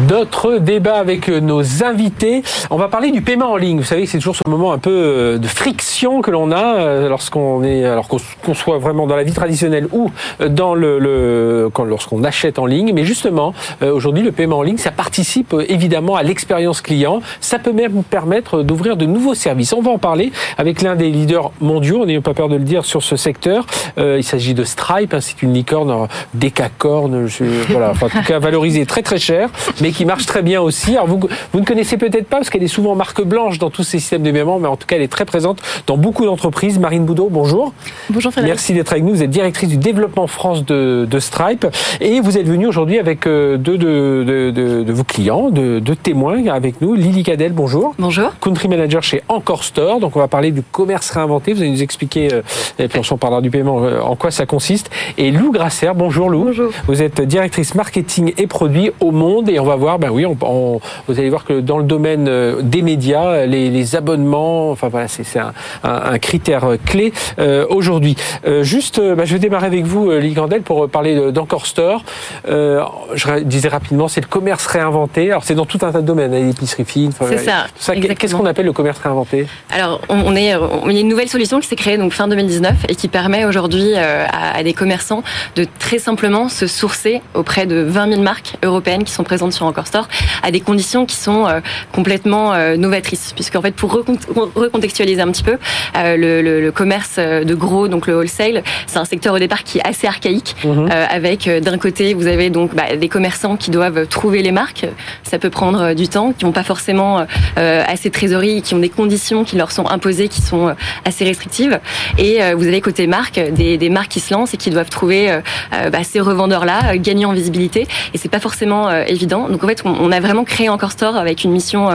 Notre débat avec euh, nos invités. On va parler du paiement en ligne. Vous savez, c'est toujours ce moment un peu euh, de friction que l'on a euh, lorsqu'on est, alors qu'on soit vraiment dans la vie traditionnelle ou dans le, le lorsqu'on achète en ligne. Mais justement, aujourd'hui, le paiement en ligne, ça participe évidemment à l'expérience client. Ça peut même permettre d'ouvrir de nouveaux services. On va en parler avec l'un des leaders mondiaux. On pas peur de le dire sur ce secteur. Il s'agit de Stripe. hein, c'est une licorne, décacorne, voilà, en tout cas valorisée très très cher, qui marche très bien aussi. Alors vous, vous ne connaissez peut-être pas parce qu'elle est souvent marque blanche dans tous ces systèmes de paiement, mais en tout cas elle est très présente dans beaucoup d'entreprises. Marine Boudot, bonjour. Bonjour Frédéric. Merci d'être avec nous. Vous êtes directrice du développement France de, de Stripe et vous êtes venue aujourd'hui avec euh, deux de, de, de- de vos clients, de, témoins avec nous. Lily Cadel, bonjour. Bonjour. Country manager chez Encore Store. Donc on va parler du commerce réinventé. Vous allez nous expliquer, euh, et puis on s'en parlera du paiement, euh, en quoi ça consiste. Et Lou Grasser, bonjour Lou. Bonjour. Vous êtes directrice marketing et produits au Monde et on va voir, ben oui, on, on- vous allez voir que dans le domaine euh, des médias, les, les abonnements, enfin voilà, c'est un, un- un critère euh, clé euh, aujourd'hui. Euh, juste, ben, je vais démarrer avec vous, euh, Lily Gandel, pour parler de- d'Encore Store. Euh, je disais rapidement, c'est le commerce réinventé. Alors c'est dans tout un tas de domaines, hein, l'épicerie fine. enfin, C'est ça, Qu'est-ce qu'on appelle le commerce réinventé? Alors, on, on est, on, il y a une nouvelle solution qui s'est créée donc fin 2019 et qui permet aujourd'hui à, à des commerçants de très simplement se sourcer auprès de 20 000 marques européennes qui sont présentes sur sur Encore Store à des conditions qui sont complètement novatrices. Puisqu'en fait, pour recontextualiser un petit peu, le, le, le, commerce de gros, donc le wholesale, c'est un secteur au départ qui est assez archaïque, mhm. avec d'un côté, vous avez donc bah, des commerçants qui doivent trouver les marques. Ça peut prendre du temps, qui n'ont pas forcément assez de trésorerie, qui ont des conditions qui leur sont imposées, qui sont assez restrictives. Et vous avez côté marque des, des marques qui se lancent et qui doivent trouver euh, euh, bah, ces revendeurs-là, euh, gagner en visibilité. Et c'est pas forcément évident. Donc en fait, on, a vraiment créé Encore Store avec une mission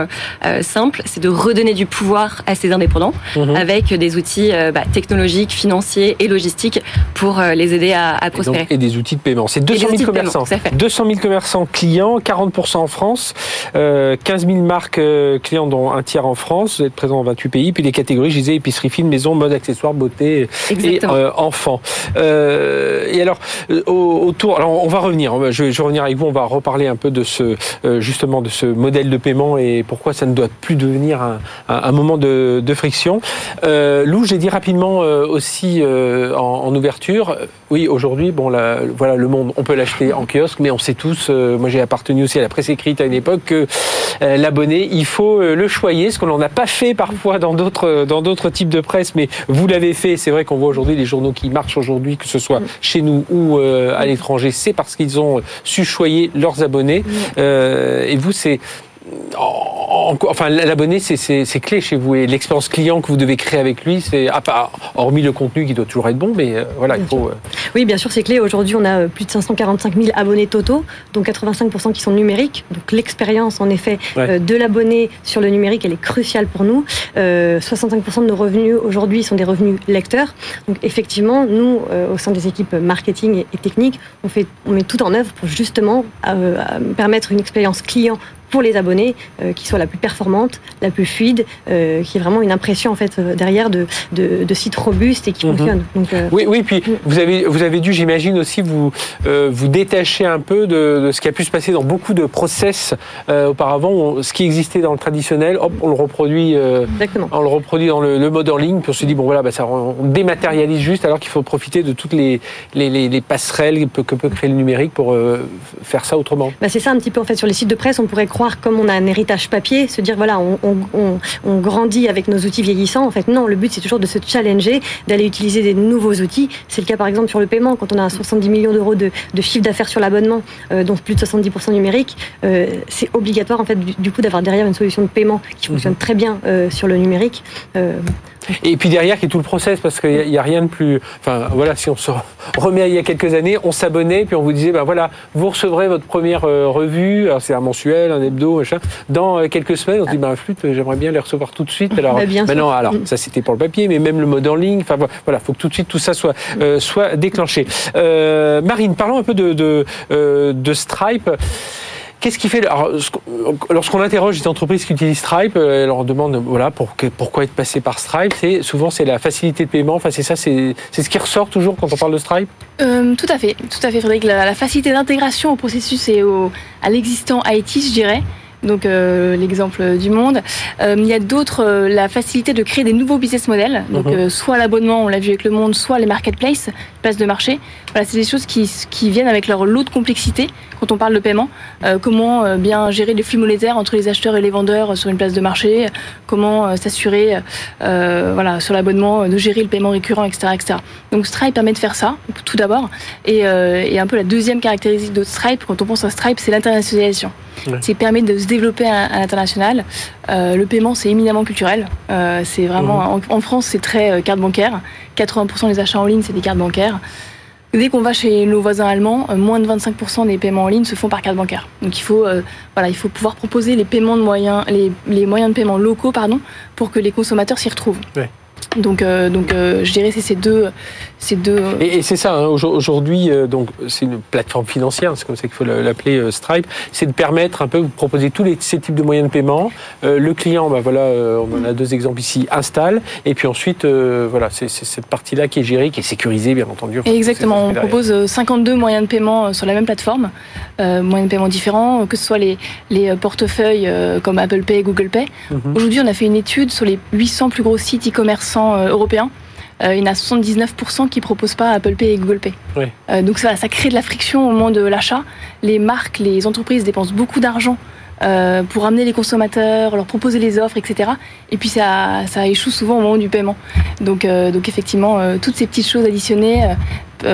simple, c'est de redonner du pouvoir à ces indépendants mhm. avec des outils bah, technologiques, financiers et logistiques pour les aider à, prospérer. Et, des outils de paiement. C'est 200 000 commerçants. 200 000 commerçants clients, 40% en France, 15 000 marques clients dont un tiers en France. Vous êtes présent dans 28 pays. Puis les catégories, je disais, épicerie fine, maison, mode, accessoires, beauté et enfants. Euh, et alors, euh, autour, alors on va revenir, je vais, revenir avec vous, on va reparler un peu de ce, euh, justement, de ce modèle de paiement et pourquoi ça ne doit plus devenir un, moment de, friction. Lou, j'ai dit rapidement aussi en, ouverture, oui, aujourd'hui, bon, voilà, le monde, on peut l'acheter en kiosque, mais on sait tous, moi j'ai appartenu aussi à la presse écrite à une époque, que l'abonné, il faut le choyer, ce qu'on n'en a pas fait parfois dans d'autres dans d'autres types de presse, mais vous l'avez fait. C'est vrai qu'on voit aujourd'hui les journaux qui marchent aujourd'hui, que ce soit chez nous ou euh, à l'étranger, c'est parce qu'ils ont su choyer leurs abonnés. Euh, et vous, c'est enfin, l'abonné, c'est clé chez vous. Et l'expérience client que vous devez créer avec lui, c'est, hormis le contenu qui doit toujours être bon, mais euh, voilà, il faut. Oui, bien sûr, c'est clé. Aujourd'hui, on a plus de 545 000 abonnés totaux, dont 85% qui sont numériques. Donc, l'expérience, en effet, de l'abonné sur le numérique, elle est cruciale pour nous. 65% de nos revenus aujourd'hui sont des revenus lecteurs. Donc, effectivement, nous, au sein des équipes marketing et, techniques, on, fait, on met tout en œuvre pour justement permettre une expérience client pour les abonnés euh, qui soit la plus performante, la plus fluide, euh, qui est vraiment une impression en fait euh, derrière de, de, sites robustes et qui mhm. fonctionnent. Donc, oui, oui, puis mm. vous avez, vous avez dû, j'imagine aussi, vous, vous détacher un peu de, ce qui a pu se passer dans beaucoup de process auparavant. ce qui existait dans le traditionnel, hop, on le reproduit, on le reproduit dans le, mode en ligne, puis on se dit, bon voilà, bah, ça, on dématérialise juste alors qu'il faut profiter de toutes les, les, les, passerelles que peut, créer le numérique pour faire ça autrement. Bah, c'est ça un petit peu en fait sur les sites de presse, on pourrait croire comme on a un héritage papier, se dire voilà, on, grandit avec nos outils vieillissants. En fait, non, le but c'est toujours de se challenger, d'aller utiliser des nouveaux outils. C'est le cas par exemple sur le paiement, quand on a 70 millions d'euros de, chiffre d'affaires sur l'abonnement, euh, dont plus de 70% numérique, euh, c'est obligatoire en fait du, coup d'avoir derrière une solution de paiement qui fonctionne mhm. très bien euh, sur le numérique. Et puis derrière, qui est tout le process, parce qu'il n'y a, rien de plus. Enfin, voilà, si on se remet il y a quelques années, on s'abonnait, puis on vous disait, ben voilà, vous recevrez votre première euh, revue, alors c'est un mensuel, un hebdo, machin, dans euh, quelques semaines. On se dit, ben flûte, j'aimerais bien les recevoir tout de suite. Alors, ben non, alors ça c'était pour le papier, mais même le mode en ligne. Enfin voilà, faut que tout de suite tout ça soit euh, soit déclenché. Marine, parlons un peu de de, de Stripe. Qu'est-ce qui fait lorsqu'on interroge les entreprises qui utilisent Stripe, euh, elle leur demande voilà pour, pourquoi être passé par Stripe. Souvent c'est la facilité de paiement. Enfin c'est ça, c'est ce qui ressort toujours quand on parle de Stripe? Euh, tout à fait, tout à fait, Frédéric. La, la facilité d'intégration au processus et au, à l'existant IT, je dirais donc euh, l'exemple du monde. Euh, il y a d'autres, euh, la facilité de créer des nouveaux business models, donc mhm. soit l'abonnement, on l'a vu avec le monde, soit les marketplaces, places de marché. Voilà, c'est des choses qui, qui viennent avec leur lot de complexité quand on parle de paiement. comment bien gérer les flux monétaires entre les acheteurs et les vendeurs sur une place de marché, comment s'assurer, voilà, sur l'abonnement, de gérer le paiement récurrent, etc., etc. Donc Stripe permet de faire ça, tout d'abord. Et, et un peu la deuxième caractéristique de Stripe, quand on pense à Stripe, c'est l'internationalisation. C'est permet de se développer à, l'international. Euh, le paiement, c'est éminemment culturel. Euh, c'est vraiment mhm. en, France, c'est très euh, carte bancaire. 80% des achats en ligne, c'est des cartes bancaires. Dès qu'on va chez nos voisins allemands, moins de 25% des paiements en ligne se font par carte bancaire. Donc il faut, voilà, il faut pouvoir proposer les paiements de moyens, les, les, moyens de paiement locaux, pardon, pour que les consommateurs s'y retrouvent. Donc, euh, donc euh, je dirais c'est ces deux, ces deux. Et, c'est ça. Hein, aujourd'hui, euh, donc c'est une plateforme financière, c'est comme ça qu'il faut l'appeler Stripe. C'est de permettre un peu, vous proposer tous les, ces types de moyens de paiement. le client, bah voilà, on en a deux exemples ici, installe, et puis ensuite, voilà, c'est cette partie-là qui est gérée, qui est sécurisée, bien entendu. Exactement. On propose 52 moyens de paiement sur la même plateforme, moyens de paiement différents, que ce soit les, les portefeuilles comme Apple Pay, Google Pay. Mhm. Aujourd'hui, on a fait une étude sur les 800 plus gros sites e-commerce euh, européens il y en a 79% qui proposent pas Apple Pay et Google Pay. donc ça, ça crée de la friction au moment de l'achat. Les marques, les entreprises dépensent beaucoup d'argent euh, pour amener les consommateurs, leur proposer les offres, etc. Et puis ça, ça échoue souvent au moment du paiement. Donc, euh, donc effectivement, euh, toutes ces petites choses additionnées euh,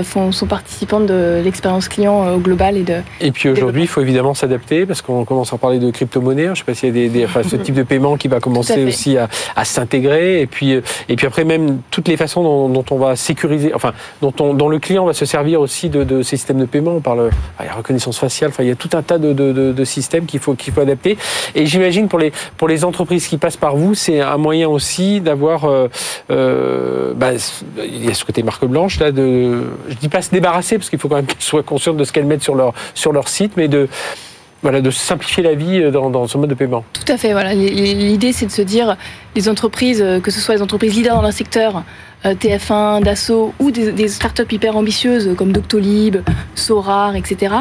font, sont participantes de l'expérience client euh, au global. Et, de, et puis aujourd'hui, il faut évidemment s'adapter parce qu'on commence à parler de crypto-monnaie. Je ne sais pas s'il y a des, des enfin, ce type de paiement qui va commencer aussi à, à s'intégrer. Et puis, euh, et puis après, même toutes les façons dont, dont, on va sécuriser, enfin, dont, on, dont le client va se servir aussi de, de ces systèmes de paiement. On parle de la reconnaissance faciale. Enfin, il y a tout un tas de, de, de systèmes qu'il faut, qu'il faut adapter. Et j'imagine pour les, pour les entreprises qui passent par vous, c'est un moyen aussi d'avoir. Euh, euh, bah, il y a ce côté marque blanche là. De, je dis pas se débarrasser parce qu'il faut quand même qu'elles soient conscientes de ce qu'elles mettent sur leur sur leur site, mais de voilà, de simplifier la vie dans, dans, ce mode de paiement. Tout à fait. Voilà. L'idée, c'est de se dire, les entreprises, que ce soit les entreprises leaders dans leur secteur, euh, TF1, Dassault, ou des, startups hyper ambitieuses comme Doctolib, Sorar, etc.,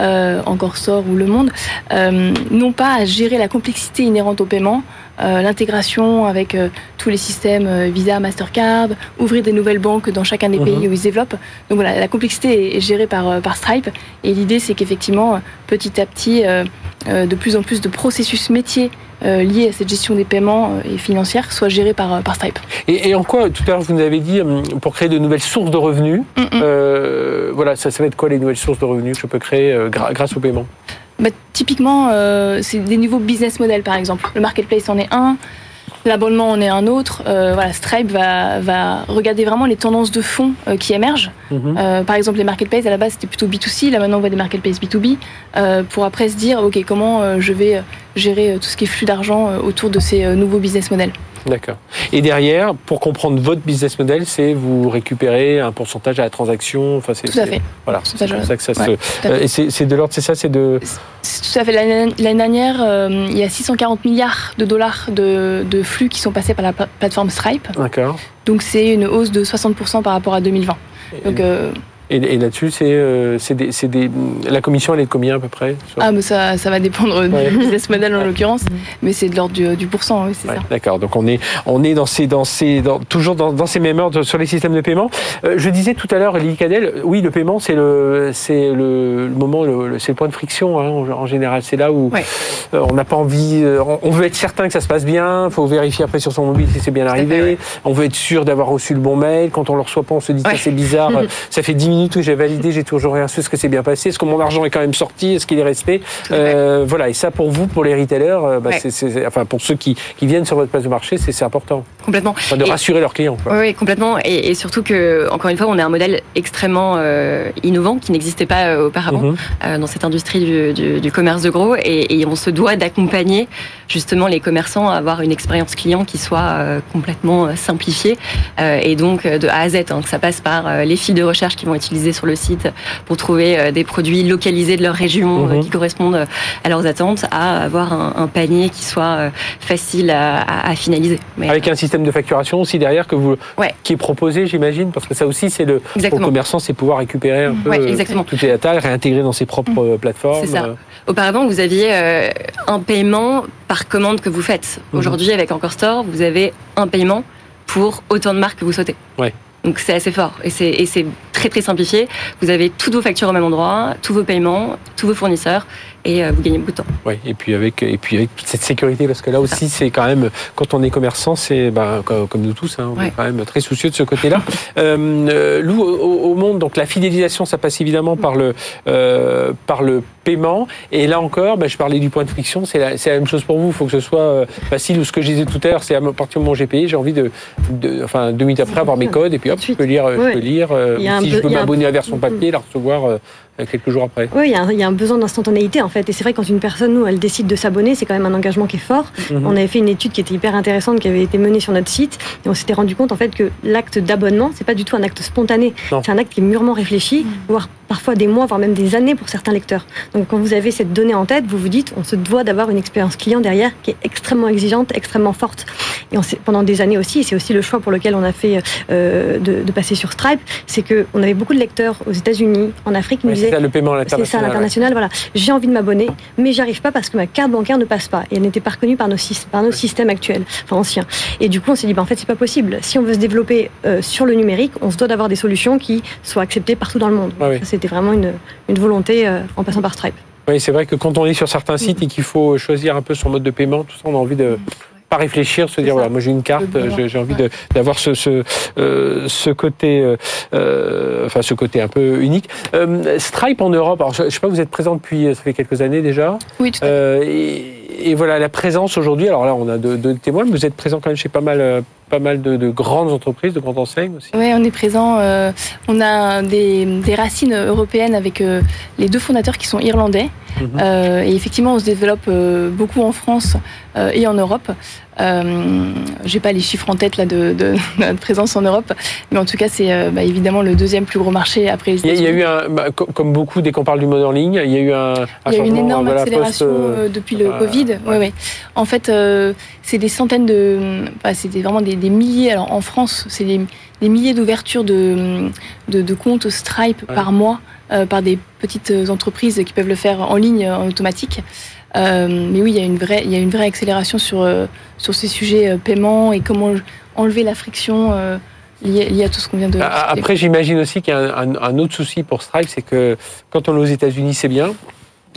euh, encore Sort ou Le Monde, euh, n'ont pas à gérer la complexité inhérente au paiement, euh, l'intégration avec euh, tous les systèmes euh, Visa, Mastercard, ouvrir des nouvelles banques dans chacun des pays mmh. où ils se développent. Donc voilà, la complexité est, gérée par, par Stripe. Et l'idée, c'est qu'effectivement, petit à petit, de plus en plus de processus métiers euh, liés à cette gestion des paiements et financière soient gérés par, par Stripe. Et, et en quoi, tout à l'heure, vous nous avez dit, pour créer de nouvelles sources de revenus, mmh. Euh, voilà, ça, ça va être quoi les nouvelles sources de revenus que je peux créer grâce au paiement? Bah, typiquement, euh, c'est des nouveaux business models, par exemple. Le marketplace en est un, l'abonnement en est un autre. Euh, voilà, Stripe va, va, regarder vraiment les tendances de fond euh, qui émergent. Mm -hmm. par exemple, les marketplaces, à la base, c'était plutôt B2C. Là, maintenant, on voit des marketplaces B2B pour après se dire, OK, comment je vais gérer tout ce qui est flux d'argent autour de ces nouveaux business models. D'accord. Et derrière, pour comprendre votre business model, c'est vous récupérez un pourcentage à la transaction. Enfin, c'est, tout à fait. Voilà. C'est comme ça que ça ouais, se. Et c'est, de l'ordre, c'est ça, c'est de. C'est tout à fait. L'année, dernière, euh, il y a 640 milliards de dollars de, de, flux qui sont passés par la plateforme Stripe. D'accord. Donc c'est une hausse de 60% par rapport à 2020. Donc. Euh, et, et là-dessus, c'est euh, des, des, la commission, elle est de combien à peu près Ah, mais ça, ça va dépendre ouais. du business model en l'occurrence, mais c'est de l'ordre du, du pourcent, oui, c'est ouais, ça. D'accord, donc on est, on est dans ces, dans ces, dans, toujours dans, dans, ces mêmes ordres sur les systèmes de paiement. Euh, je disais tout à l'heure, Lily Cadel, oui, le paiement, c'est le, c'est le, le, moment, le, c'est le point de friction hein, en, en, général. C'est là où euh, on n'a pas envie, euh, on, on, veut être certain que ça se passe bien, il faut vérifier après sur son mobile si c'est bien arrivé, fait, on veut être sûr d'avoir reçu le bon mail. Quand on le reçoit pas, on se dit, c'est bizarre, ça fait 10 minutes que j'ai validé j'ai toujours rien su. Est-ce que c'est bien passé Est-ce que mon argent est quand même sorti Est-ce qu'il est resté euh, Voilà. Et ça, pour vous, pour les retailers, euh, bah, ouais. enfin, pour ceux qui, qui, viennent sur votre place de marché, c'est, important. Complètement. Enfin, de et, rassurer leurs clients. Quoi. Oui, complètement. Et, et, surtout que, encore une fois, on est un modèle extrêmement euh, innovant qui n'existait pas auparavant mm-hmm. dans cette industrie du, du, du, commerce de gros. Et, et on se doit d'accompagner justement les commerçants à avoir une expérience client qui soit complètement simplifiée. et donc, de A à Z, hein, que ça passe par les fils de recherche qui vont utiliser sur le site pour trouver des produits localisés de leur région mmh. qui correspondent à leurs attentes, à avoir un, un panier qui soit facile à, à, à finaliser. Mais Avec un système de facturation aussi derrière que vous, ouais. qui est proposé, j'imagine, parce que ça aussi, c'est le pour le commerçant, c'est pouvoir récupérer un peu ouais, toutes les data, réintégrer dans ses propres mmh. plateformes. C'est ça. Auparavant, vous aviez euh, un paiement par commande que vous faites. Mmh. Aujourd'hui, avec Encore Store, vous avez un paiement pour autant de marques que vous souhaitez. Ouais. Donc c'est assez fort et c'est très très simplifié. Vous avez toutes vos factures au même endroit, tous vos paiements, tous vos fournisseurs et euh, vous gagnez beaucoup de temps. Oui, et puis avec et puis avec cette sécurité parce que là aussi c'est quand même quand on est commerçant c'est bah, comme nous tous hein, on ouais. est quand même très soucieux de ce côté-là. euh, Lou, au, au, monde donc la fidélisation ça passe évidemment par le euh, par le paiement et là encore bah, je parlais du point de friction c'est la, la, même chose pour vous il faut que ce soit euh, facile ou ce que je disais tout à l'heure c'est à partir du moment où j'ai payé j'ai envie de, de, enfin deux minutes après avoir mes codes et puis hop je peux lire ouais. je peux lire euh, si je peux m'abonner à la version papier la recevoir euh, quelques jours après. Oui, il y, a un, il y a un besoin d'instantanéité en fait. Et c'est vrai quand une personne, nous, elle décide de s'abonner, c'est quand même un engagement qui est fort. Mm -hmm. On avait fait une étude qui était hyper intéressante, qui avait été menée sur notre site, et on s'était rendu compte en fait que l'acte d'abonnement, c'est pas du tout un acte spontané. C'est un acte qui est mûrement réfléchi, mm -hmm. voire parfois des mois, voire même des années pour certains lecteurs. Donc quand vous avez cette donnée en tête, vous vous dites, on se doit d'avoir une expérience client derrière qui est extrêmement exigeante, extrêmement forte. Et on pendant des années aussi, et c'est aussi le choix pour lequel on a fait euh, de, de, passer sur Stripe, c'est qu'on avait beaucoup de lecteurs aux États-Unis, en Afrique, qui nous disaient, c'est ça le paiement à c'est ça l'international, voilà, j'ai envie de m'abonner, mais j'arrive pas parce que ma carte bancaire ne passe pas et elle n'était pas reconnue par nos, par nos systèmes actuels, enfin anciens. Et du coup, on s'est dit, bah, en fait, c'est pas possible. Si on veut se développer euh, sur le numérique, on se doit d'avoir des solutions qui soient acceptées partout dans le monde. C'était vraiment une, une volonté euh, en passant par Stripe. Oui, c'est vrai que quand on est sur certains sites et qu'il faut choisir un peu son mode de paiement, tout ça, on a envie de pas réfléchir, se dire voilà, moi j'ai une carte, j'ai envie d'avoir ce ce, euh, ce côté, euh, euh, enfin ce côté un peu unique. Euh, Stripe en Europe, alors je, je, sais pas, vous êtes présent depuis ça fait quelques années déjà. Oui. Tout à fait. Et, et, voilà la présence aujourd'hui. Alors là, on a deux, deux témoins, mais vous êtes présent quand même chez pas mal pas mal de, de, grandes entreprises, de grandes enseignes aussi. Oui, on est présent. Euh, on a des, des, racines européennes avec euh, les deux fondateurs qui sont irlandais. Mhm. Euh, et effectivement, on se développe beaucoup en France et en Europe. J'ai pas les chiffres en tête là de, de, notre présence en Europe, mais en tout cas, c'est bah, évidemment le deuxième plus gros marché après les États-Unis. Il y a eu un, bah, comme beaucoup dès qu'on parle du mode en ligne, il y a eu un, un il y a eu une énorme accélération post, depuis le Covid. Ouais. Ouais, ouais. En fait, c'est des centaines de, bah, c'était vraiment des, des, milliers. Alors en France, c'est des, des, milliers d'ouvertures de, de, de, comptes Stripe par mois euh, par des petites entreprises qui peuvent le faire en ligne, en automatique. Euh, mais oui, il y a une vraie, il y a une vraie accélération sur euh, sur ces sujets euh, paiement et comment enlever la friction. Liée à tout ce qu'on vient de. Après, j'imagine aussi qu'il y a un, un, un, autre souci pour Stripe, c'est que quand on est aux États-Unis, c'est bien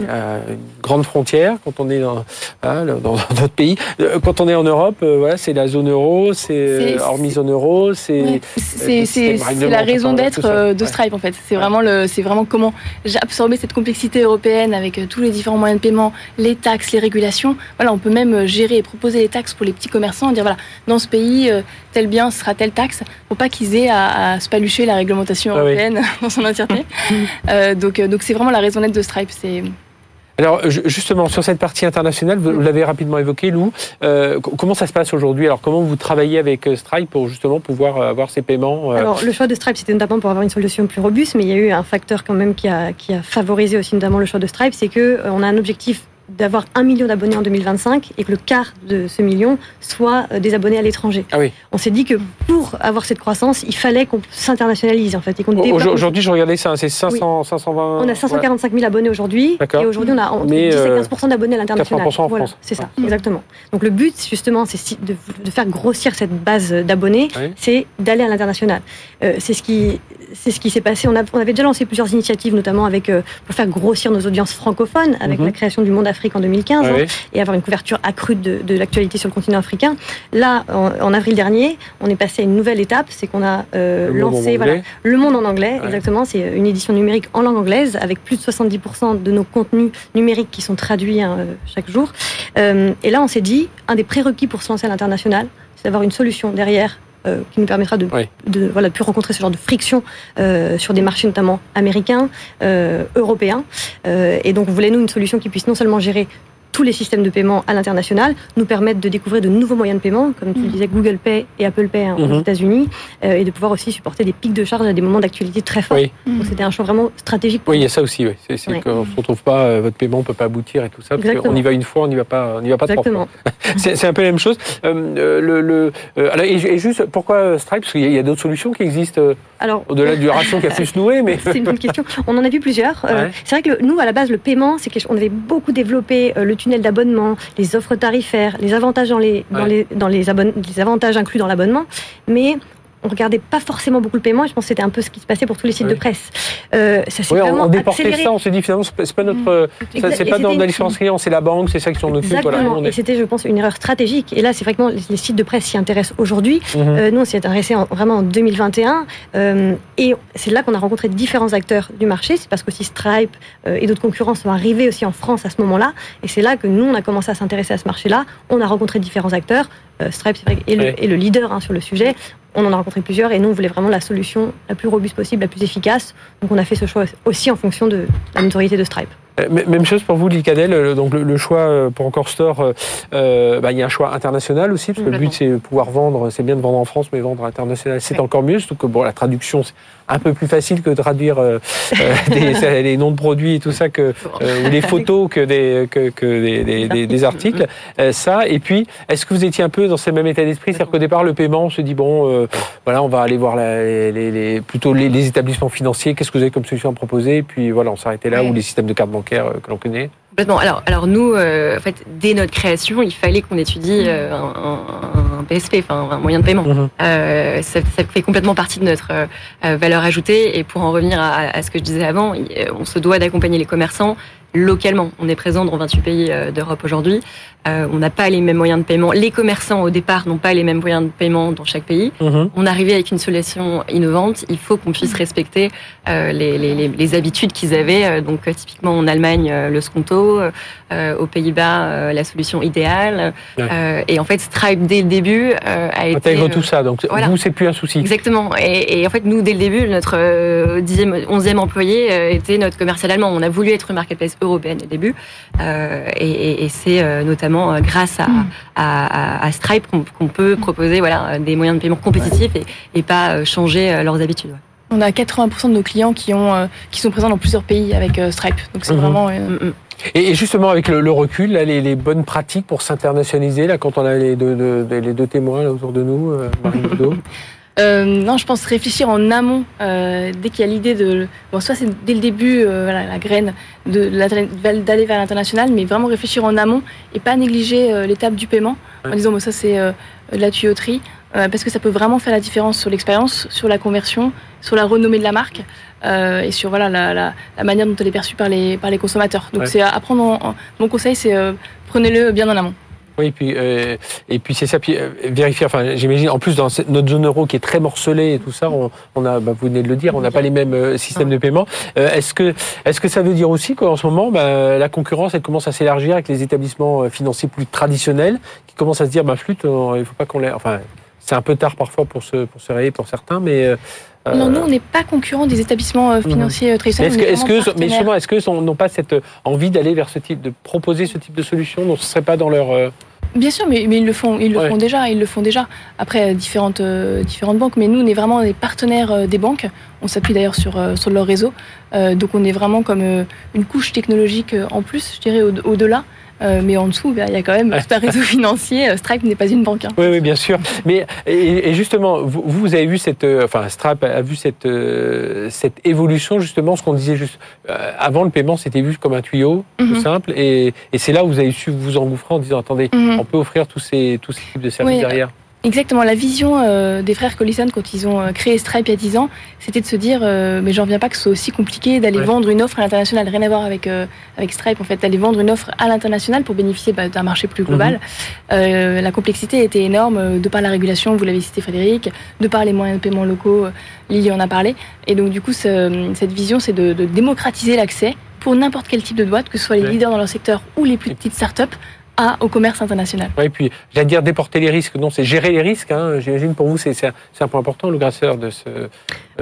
euh, une grande frontière quand on est dans, hein, dans notre pays. Euh, quand on est en Europe, euh, voilà, c'est la zone euro, c'est hormis zone euro, c'est ouais, c'est la raison d'être de Stripe en fait. C'est ouais. vraiment le, c'est vraiment comment absorber cette complexité européenne avec tous les différents moyens de paiement, les taxes, les régulations. Voilà, on peut même gérer et proposer les taxes pour les petits commerçants, dire voilà, dans ce pays, tel bien sera telle taxe, pour pas qu'ils aient à, à se palucher la réglementation européenne ah oui. dans son entièreté. euh, donc, donc c'est vraiment la raison d'être de Stripe. C'est alors justement, sur cette partie internationale, vous l'avez rapidement évoqué, Lou, euh, comment ça se passe aujourd'hui? Alors comment vous travaillez avec Stripe pour justement pouvoir avoir ces paiements euh... Alors le choix de Stripe, c'était notamment pour avoir une solution plus robuste, mais il y a eu un facteur quand même qui a, qui a favorisé aussi notamment le choix de Stripe, c'est qu'on euh, a un objectif d'avoir un million d'abonnés en 2025 et que le quart de ce million soit euh, des abonnés à l'étranger. Ah oui. On s'est dit que pour avoir cette croissance, il fallait qu'on s'internationalise en fait. et qu'on Aujourd'hui, je regardais ça, c'est 500, oui. 520. On a 545 000 abonnés aujourd'hui et aujourd'hui on a entre 10 et 15 d'abonnés à l'international. 80% en voilà, France. C'est ça, exactement. Donc le but justement, c'est de, de, faire grossir cette base d'abonnés, oui. c'est d'aller à l'international. Euh, c'est ce qui c'est ce qui s'est passé. On, a, on, avait déjà lancé plusieurs initiatives, notamment avec euh, pour faire grossir nos audiences francophones, avec mmh. la création du Monde En 2015 ah oui. hein, et avoir une couverture accrue de, de l'actualité sur le continent africain. Là, en, en, avril dernier, on est passé à une nouvelle étape, c'est qu'on a euh, le lancé voilà, Le Monde en anglais, ouais. exactement. C'est une édition numérique en langue anglaise avec plus de 70% de nos contenus numériques qui sont traduits hein, chaque jour. Euh, et là, on s'est dit, un des prérequis pour se lancer à l'international, c'est d'avoir une solution derrière euh, qui nous permettra de, oui. de voilà de plus rencontrer ce genre de friction euh, sur des marchés notamment américains, euh, européens. Et donc, on voulait nous une solution qui puisse non seulement gérer tous les systèmes de paiement à l'international, nous permettent de découvrir de nouveaux moyens de paiement, comme tu le disais, Google Pay et Apple Pay hein, mm -hmm. aux États-Unis, euh, et de pouvoir aussi supporter des pics de charge à des moments d'actualité très forts. Oui. Donc c'était un choix vraiment stratégique. oui, il y a ça aussi. Oui. C'est qu'on ne se retrouve pas, euh, votre paiement ne peut pas aboutir et tout ça. Parce on y va une fois, on n'y va pas, on y va pas Exactement. c'est un peu la même chose. Euh, le, le, alors, et, et, juste, pourquoi Stripe? Parce qu'il y a, a d'autres solutions qui existent au-delà du ratio qui a pu se nouer. Mais... c'est une bonne question. On en a vu plusieurs. Ouais. c'est vrai que nous, à la base, le paiement, c'est qu'on avait beaucoup développé le tunnel d'abonnement, les offres tarifaires, les avantages dans les, dans les, dans les, les avantages inclus dans l'abonnement, mais on regardait pas forcément beaucoup le paiement. Et je pense que c'était un peu ce qui se passait pour tous les sites oui. de presse. Euh, ça s'est oui, vraiment on déportait accéléré. ça. On s'est dit finalement c'est pas notre, mmh. c'est pas dans la licence client, c'est la banque, c'est ça qui s'en occupe. Voilà, est... Et c'était, je pense, une erreur stratégique. Et là, c'est vraiment les, sites de presse s'y intéressent aujourd'hui. Mmh. Euh, nous, on s'y en, vraiment en 2021. Euh, et c'est là qu'on a rencontré différents acteurs du marché. C'est parce qu'aussi Stripe et d'autres concurrents sont arrivés aussi en France à ce moment-là. Et c'est là que nous, on a commencé à s'intéresser à ce marché-là. On a rencontré différents acteurs. Euh, Stripe, c'est vrai, est le, est leader hein, sur le sujet on en a rencontré plusieurs et nous on voulait vraiment la solution la plus robuste possible, la plus efficace. Donc on a fait ce choix aussi en fonction de la notoriété de Stripe. Même chose pour vous, Licadel. Donc le, choix pour Encore Store, bah, il y a un choix international aussi, parce que le but c'est pouvoir vendre. C'est bien de vendre en France, mais vendre international, c'est encore mieux. Surtout que bon, la traduction, c'est un peu plus facile que de traduire des, les noms de produits et tout ça que ou les photos que des que, que des, articles. ça. Et puis, est-ce que vous étiez un peu dans ce même état d'esprit, c'est-à-dire qu'au départ, le paiement, on se dit bon, voilà, on va aller voir les, plutôt les, établissements financiers. Qu'est-ce que vous avez comme solution à proposer? Et puis voilà, on s'arrêtait là ou les systèmes de cartes bancaires que l'on connaît. Alors, alors nous, euh, en fait, dès notre création, il fallait qu'on étudie euh, un, PSP, enfin un moyen de paiement. Mhm. Euh, ça, fait complètement partie de notre valeur ajoutée. Et pour en revenir à, à, ce que je disais avant, on se doit d'accompagner les commerçants localement. On est présent dans 28 pays d'Europe aujourd'hui. Euh, on n'a pas les mêmes moyens de paiement. Les commerçants, au départ, n'ont pas les mêmes moyens de paiement dans chaque pays. Mhm. On arrivait avec une solution innovante. Il faut qu'on puisse respecter euh, les, les, les, habitudes qu'ils avaient. Euh, donc, typiquement, en Allemagne, le sconto. Euh, aux Pays-Bas, la solution idéale. et en fait, Stripe, dès le début, a été... Intègre tout ça. Donc, vous, c'est plus un souci. Exactement. Et, et, en fait, nous, dès le début, notre dixième, onzième employé était notre commercial allemand. On a voulu être une marketplace européenne au début. et, et c'est notamment euh, grâce hmm. à, à, Stripe qu'on peut proposer voilà, des moyens de paiement compétitifs et, et pas euh, changer euh, leurs habitudes. On a 80% de nos clients qui, ont, qui sont présents dans plusieurs pays avec Stripe. Donc c'est mhm. vraiment. Hmm, hmm. Et justement, avec le, recul, là, les, bonnes pratiques pour s'internationaliser, là, quand on a les deux, les deux témoins là, autour de nous, Marine Euh, non, je pense réfléchir en amont euh, dès qu'il y a l'idée de. Bon, soit c'est dès le début, euh, voilà, la graine d'aller vers l'international, mais vraiment réfléchir en amont et pas négliger euh, l'étape du paiement en disant bon, ça c'est euh, de la tuyauterie, parce que ça peut vraiment faire la différence sur l'expérience, sur la conversion, sur la renommée de la marque et sur voilà la, la, la, manière dont elle est perçue par les par les consommateurs. Donc c'est à prendre. En, mon conseil, c'est prenez-le bien en amont. Oui, et puis, euh, et puis c'est ça, puis euh, vérifier, enfin j'imagine, en plus dans notre zone euro qui est très morcelée et tout ça, on, on a, bah, vous venez de le dire, on n'a pas les mêmes euh, systèmes de paiement. Euh, est-ce que, est-ce que ça veut dire aussi qu'en ce moment, bah, la concurrence, elle commence à s'élargir avec les établissements financiers plus traditionnels, qui commencent à se dire, bah flûte, il faut pas qu'on l'ait, enfin c'est un peu tard parfois pour se, pour se réveiller pour certains, mais... Euh, non, nous, on n'est pas concurrent des établissements financiers traditionnels. Est-ce que, est que mais justement, est-ce qu'ils n'ont pas cette envie d'aller vers ce type, de proposer ce type de solution Donc, ce ne serait pas dans leur Bien sûr, mais, mais, ils le font, ils le font déjà, ils le font déjà. Après différentes euh, différentes banques, mais nous on est vraiment des partenaires euh, des banques. On s'appuie d'ailleurs sur euh, sur leur réseau, donc on est vraiment comme une couche technologique en plus, je dirais au-delà. Euh, mais en dessous, bah, il y a quand même tout un réseau financier. Euh, Stripe n'est pas une banque. Hein. Oui, oui, bien sûr. Mais et, justement, vous, vous, avez vu cette, euh, enfin, Stripe a vu cette cette évolution justement, ce qu'on disait juste avant le paiement, c'était vu comme un tuyau tout mhm. simple, et, et c'est là où vous avez su vous engouffrer en disant attendez, mhm. on peut offrir tous ces tous ces types de services derrière. Exactement. La vision euh, des frères Collison quand ils ont euh, créé Stripe il y a 10 ans, c'était de se dire, euh, mais j'en viens pas que ce soit aussi compliqué d'aller vendre une offre à l'international. Rien à voir avec, avec Stripe, en fait, d'aller vendre une offre à l'international pour bénéficier bah, d'un marché plus global. Mhm. la complexité était énorme de par la régulation, vous l'avez cité Frédéric, de par les moyens de paiement locaux, Lily en a parlé. Et donc, du coup, cette vision, c'est de, de démocratiser l'accès pour n'importe quel type de boîte, que ce soit les leaders dans leur secteur ou les plus petites startups, au commerce international. Oui, et puis j'allais dire déporter les risques. Non, c'est gérer les risques. Hein. J'imagine pour vous, c'est un, point important, le grasseur de ce.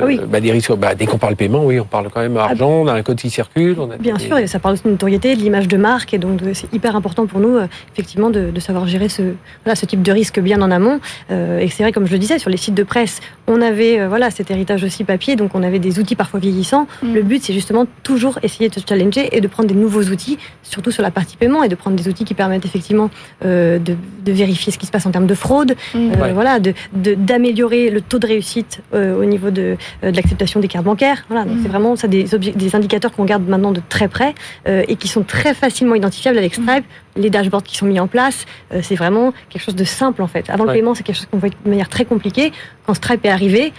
Ah oui. Euh, bah, des risques. Bah, dès qu'on parle paiement, oui, on parle quand même argent, on a un code qui circule. On a Bien sûr, et ça parle aussi de notoriété, de l'image de marque, et donc c'est hyper important pour nous, euh, effectivement, de, de, savoir gérer ce, voilà, ce type de risque bien en amont. Euh, et c'est vrai, comme je le disais, sur les sites de presse, on avait voilà cet héritage aussi papier, donc on avait des outils parfois vieillissants. Mm. Le but, c'est justement toujours essayer de se challenger et de prendre des nouveaux outils, surtout sur la partie paiement, et de prendre des outils qui permettent effectivement euh, de, de, vérifier ce qui se passe en termes de fraude, mm. euh, voilà, de d'améliorer le taux de réussite euh, au niveau de, de l'acceptation des cartes bancaires. Voilà, donc mm. c'est vraiment ça des, des indicateurs qu'on garde maintenant de très près et qui sont très facilement identifiables avec mm. Stripe. Les dashboards qui sont mis en place, c'est vraiment quelque chose de simple en fait. Avant le paiement, c'est quelque chose qu'on voit de manière très compliquée. Quand Stripe est arrivé,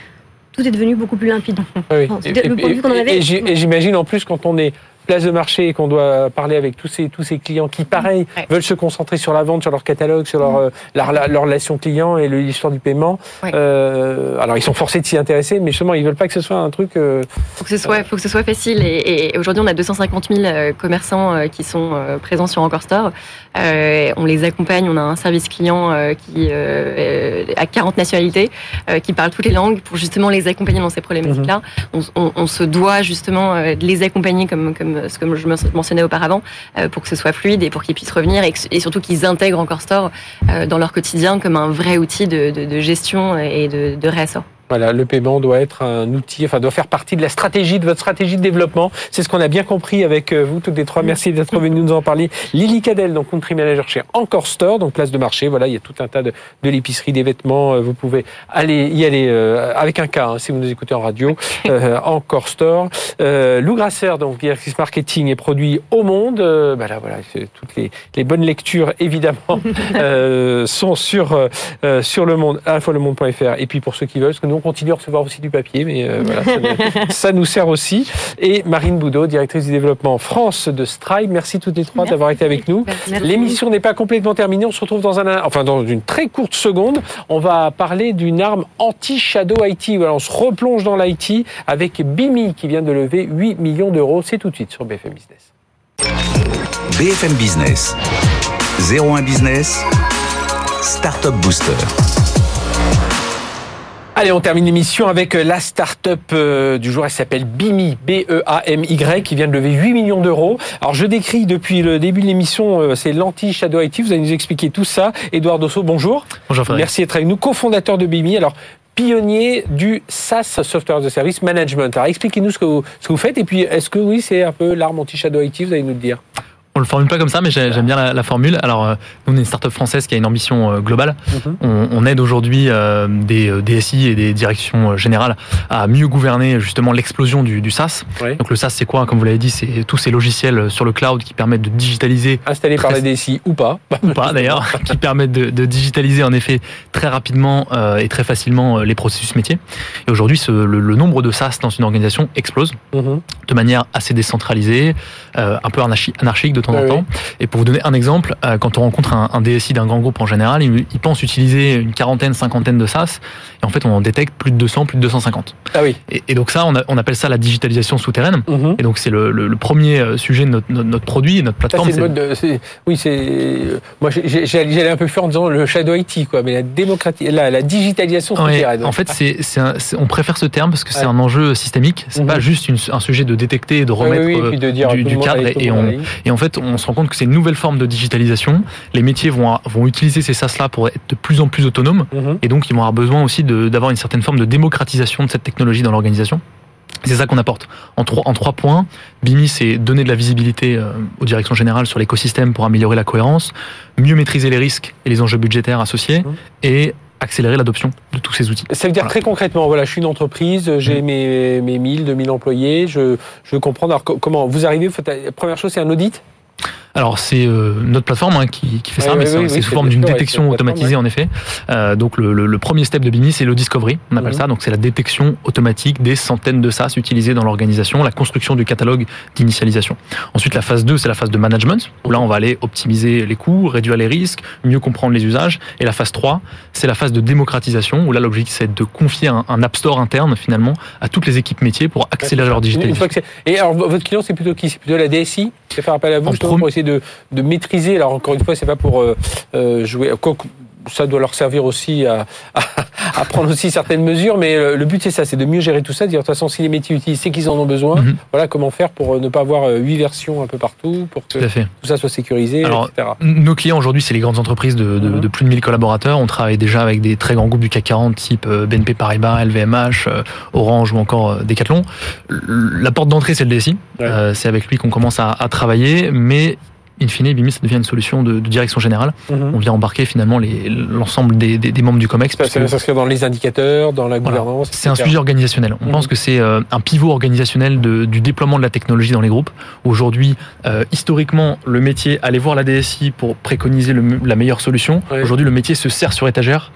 tout est devenu beaucoup plus limpide. Oui. et j'imagine en plus quand on est place de marché et qu'on doit parler avec tous ces, tous ces clients qui, pareil, veulent se concentrer sur la vente, sur leur catalogue, sur leur, mm. euh, leur, relation client et l'histoire du paiement. Euh, alors, ils sont forcés de s'y intéresser, mais justement, ils veulent pas que ce soit un truc. Euh... Faut que ce soit, faut que ce soit facile. Et, aujourd'hui, on a 250 000 euh, commerçants qui sont présents sur Encore Store. on les accompagne. On a un service client qui a 40 nationalités, qui parle toutes les langues pour justement les accompagner dans ces problématiques-là. Mm-hmm. On, on, on, se doit justement de les accompagner comme, comme ce que je mentionnais auparavant, pour que ce soit fluide et pour qu'ils puissent revenir et, surtout qu'ils intègrent encore Store dans leur quotidien comme un vrai outil de, gestion et de, de réassort. Voilà, le paiement doit être un outil, enfin doit faire partie de la stratégie de votre stratégie de développement. C'est ce qu'on a bien compris avec euh, vous toutes les trois. Merci d'être venu nous en parler. Lily Cadel, donc country manager chez Encore Store, donc place de marché. Voilà, il y a tout un tas de, de l'épicerie, des vêtements. Euh, vous pouvez aller y aller euh, avec un cas hein, si vous nous écoutez en radio. Encore Store. Lou Grasser, donc directrice marketing et produits au monde. bah là, voilà, toutes les, les, bonnes lectures évidemment sont sur sur le monde, à la fois le monde.fr et puis pour ceux qui veulent, parce que nous on continue à recevoir aussi du papier, mais euh, voilà, ça, nous sert aussi. Et Marine Boudot, directrice du développement France de Stripe. Merci toutes les trois d'avoir été avec nous. L'émission n'est pas complètement terminée. On se retrouve dans un, enfin dans une très courte seconde. On va parler d'une arme anti-shadow IT. Voilà, on se replonge dans l'IT avec Bimi qui vient de lever 8 millions d'euros. C'est tout de suite sur BFM Business. BFM Business. 01 Business. Startup Booster. Allez, on termine l'émission avec euh, la start-up euh, du jour. Elle s'appelle BIMI, B-E-A-M-Y, qui vient de lever 8 millions d'euros. Alors, je décris depuis le début de l'émission, euh, c'est l'anti-Shadow IT. Vous allez nous expliquer tout ça. Edouard Dosso, bonjour. Bonjour, Frédéric. Merci d'être avec nous, cofondateur de BIMI. Alors, pionnier du SaaS, Software as a Service Management. Alors, expliquez-nous ce que vous, ce que vous faites. Et puis, est-ce que oui, c'est un peu l'arme anti-Shadow IT Vous allez nous le dire? On le formule pas comme ça, mais j'aime bien la, formule. Alors, euh, nous, on est une startup française qui a une ambition euh, globale. Mhm. on, aide aujourd'hui euh, des DSI et des directions générales à mieux gouverner justement l'explosion du, du, SaaS. Donc, le SaaS, c'est quoi? Comme vous l'avez dit, c'est tous ces logiciels sur le cloud qui permettent de digitaliser. Installés par les DSI ou pas. Ou pas d'ailleurs, qui permettent de, de, digitaliser en effet très rapidement et très facilement les processus métiers. Et aujourd'hui, le, nombre de SaaS dans une organisation explose mhm. de manière assez décentralisée, un peu anarchique de temps en temps. Et pour vous donner un exemple, euh, quand on rencontre un, DSI d'un grand groupe en général, il, pense utiliser une quarantaine, cinquantaine de SaaS, et en fait on en détecte plus de 200, plus de 250. Ah oui. Et, donc ça, on, appelle ça la digitalisation souterraine. Mhm. Et donc c'est le, premier euh, sujet de notre, notre, produit, notre plateforme. oui, c'est moi j'allais un peu faire en disant le shadow IT, quoi, mais la démocratie, la, la digitalisation souterraine. en fait, c'est, on préfère ce terme parce que c'est un enjeu systémique. C'est pas mhm. juste un sujet de détecter et de remettre euh, du, cadre. Et, on, et en fait, on se rend compte que c'est une nouvelle forme de digitalisation. Les métiers vont, vont utiliser ces SaaS-là pour être de plus en plus autonomes. Mhm. Et donc, ils vont avoir besoin aussi d'avoir une certaine forme de démocratisation de cette technologie dans l'organisation. C'est ça qu'on apporte. En trois, en trois points, BIMI, c'est donner de la visibilité euh, aux directions générales sur l'écosystème pour améliorer la cohérence, mieux maîtriser les risques et les enjeux budgétaires associés, mhm. et accélérer l'adoption de tous ces outils. Ça veut dire très concrètement, voilà, je suis une entreprise, j'ai mmh. mes, mes 1000, 2000 employés, je, je veux comprendre. Alors, comment vous arrivez, vous faites, la première chose, c'est un audit? Alors c'est euh, notre plateforme hein, qui, qui, fait ça, mais c'est sous forme d'une détection automatisée en effet. Euh, donc le, le, premier step de Bini, c'est le discovery, on appelle mhm. ça. Donc c'est la détection automatique des centaines de SaaS utilisés dans l'organisation, la construction du catalogue d'initialisation. Ensuite la phase 2, c'est la phase de management, où là on va aller optimiser les coûts, réduire les risques, mieux comprendre les usages. Et la phase 3, c'est la phase de démocratisation, où là l'objectif c'est de confier un, un, App Store interne finalement à toutes les équipes métiers pour accélérer leur digitalisation. Et alors votre client c'est plutôt qui? C'est plutôt la DSI qui faire appel à vous essayer de, de maîtriser. Alors encore une fois, c'est pas pour euh, euh jouer ça doit leur servir aussi à, à, prendre aussi certaines mesures, mais euh, le but c'est ça, c'est de mieux gérer tout ça, de dire de toute façon si les métiers utilisent, c'est qu'ils en ont besoin. Mhm. Voilà comment faire pour euh, ne pas avoir huit versions un peu partout, pour que tout, ça soit sécurisé, etc. Nos clients aujourd'hui, c'est les grandes entreprises de, de, mhm. de, plus de 1000 collaborateurs. On travaille déjà avec des très grands groupes du CAC 40, type BNP Paribas, LVMH, Orange ou encore Decathlon. La porte d'entrée, c'est le DSI. c'est avec lui qu'on commence à, à travailler, mais in fine, BIMI, ça devient une solution de, direction générale. Mhm. On vient embarquer finalement l'ensemble des, des, membres du COMEX. Ça, ça s'inscrit dans les indicateurs, dans la gouvernance. C'est un sujet organisationnel. On mhm. pense que c'est euh, un pivot organisationnel de, du déploiement de la technologie dans les groupes. Aujourd'hui, euh, historiquement, le métier allait voir la DSI pour préconiser la meilleure solution. Aujourd'hui, le métier se sert sur étagère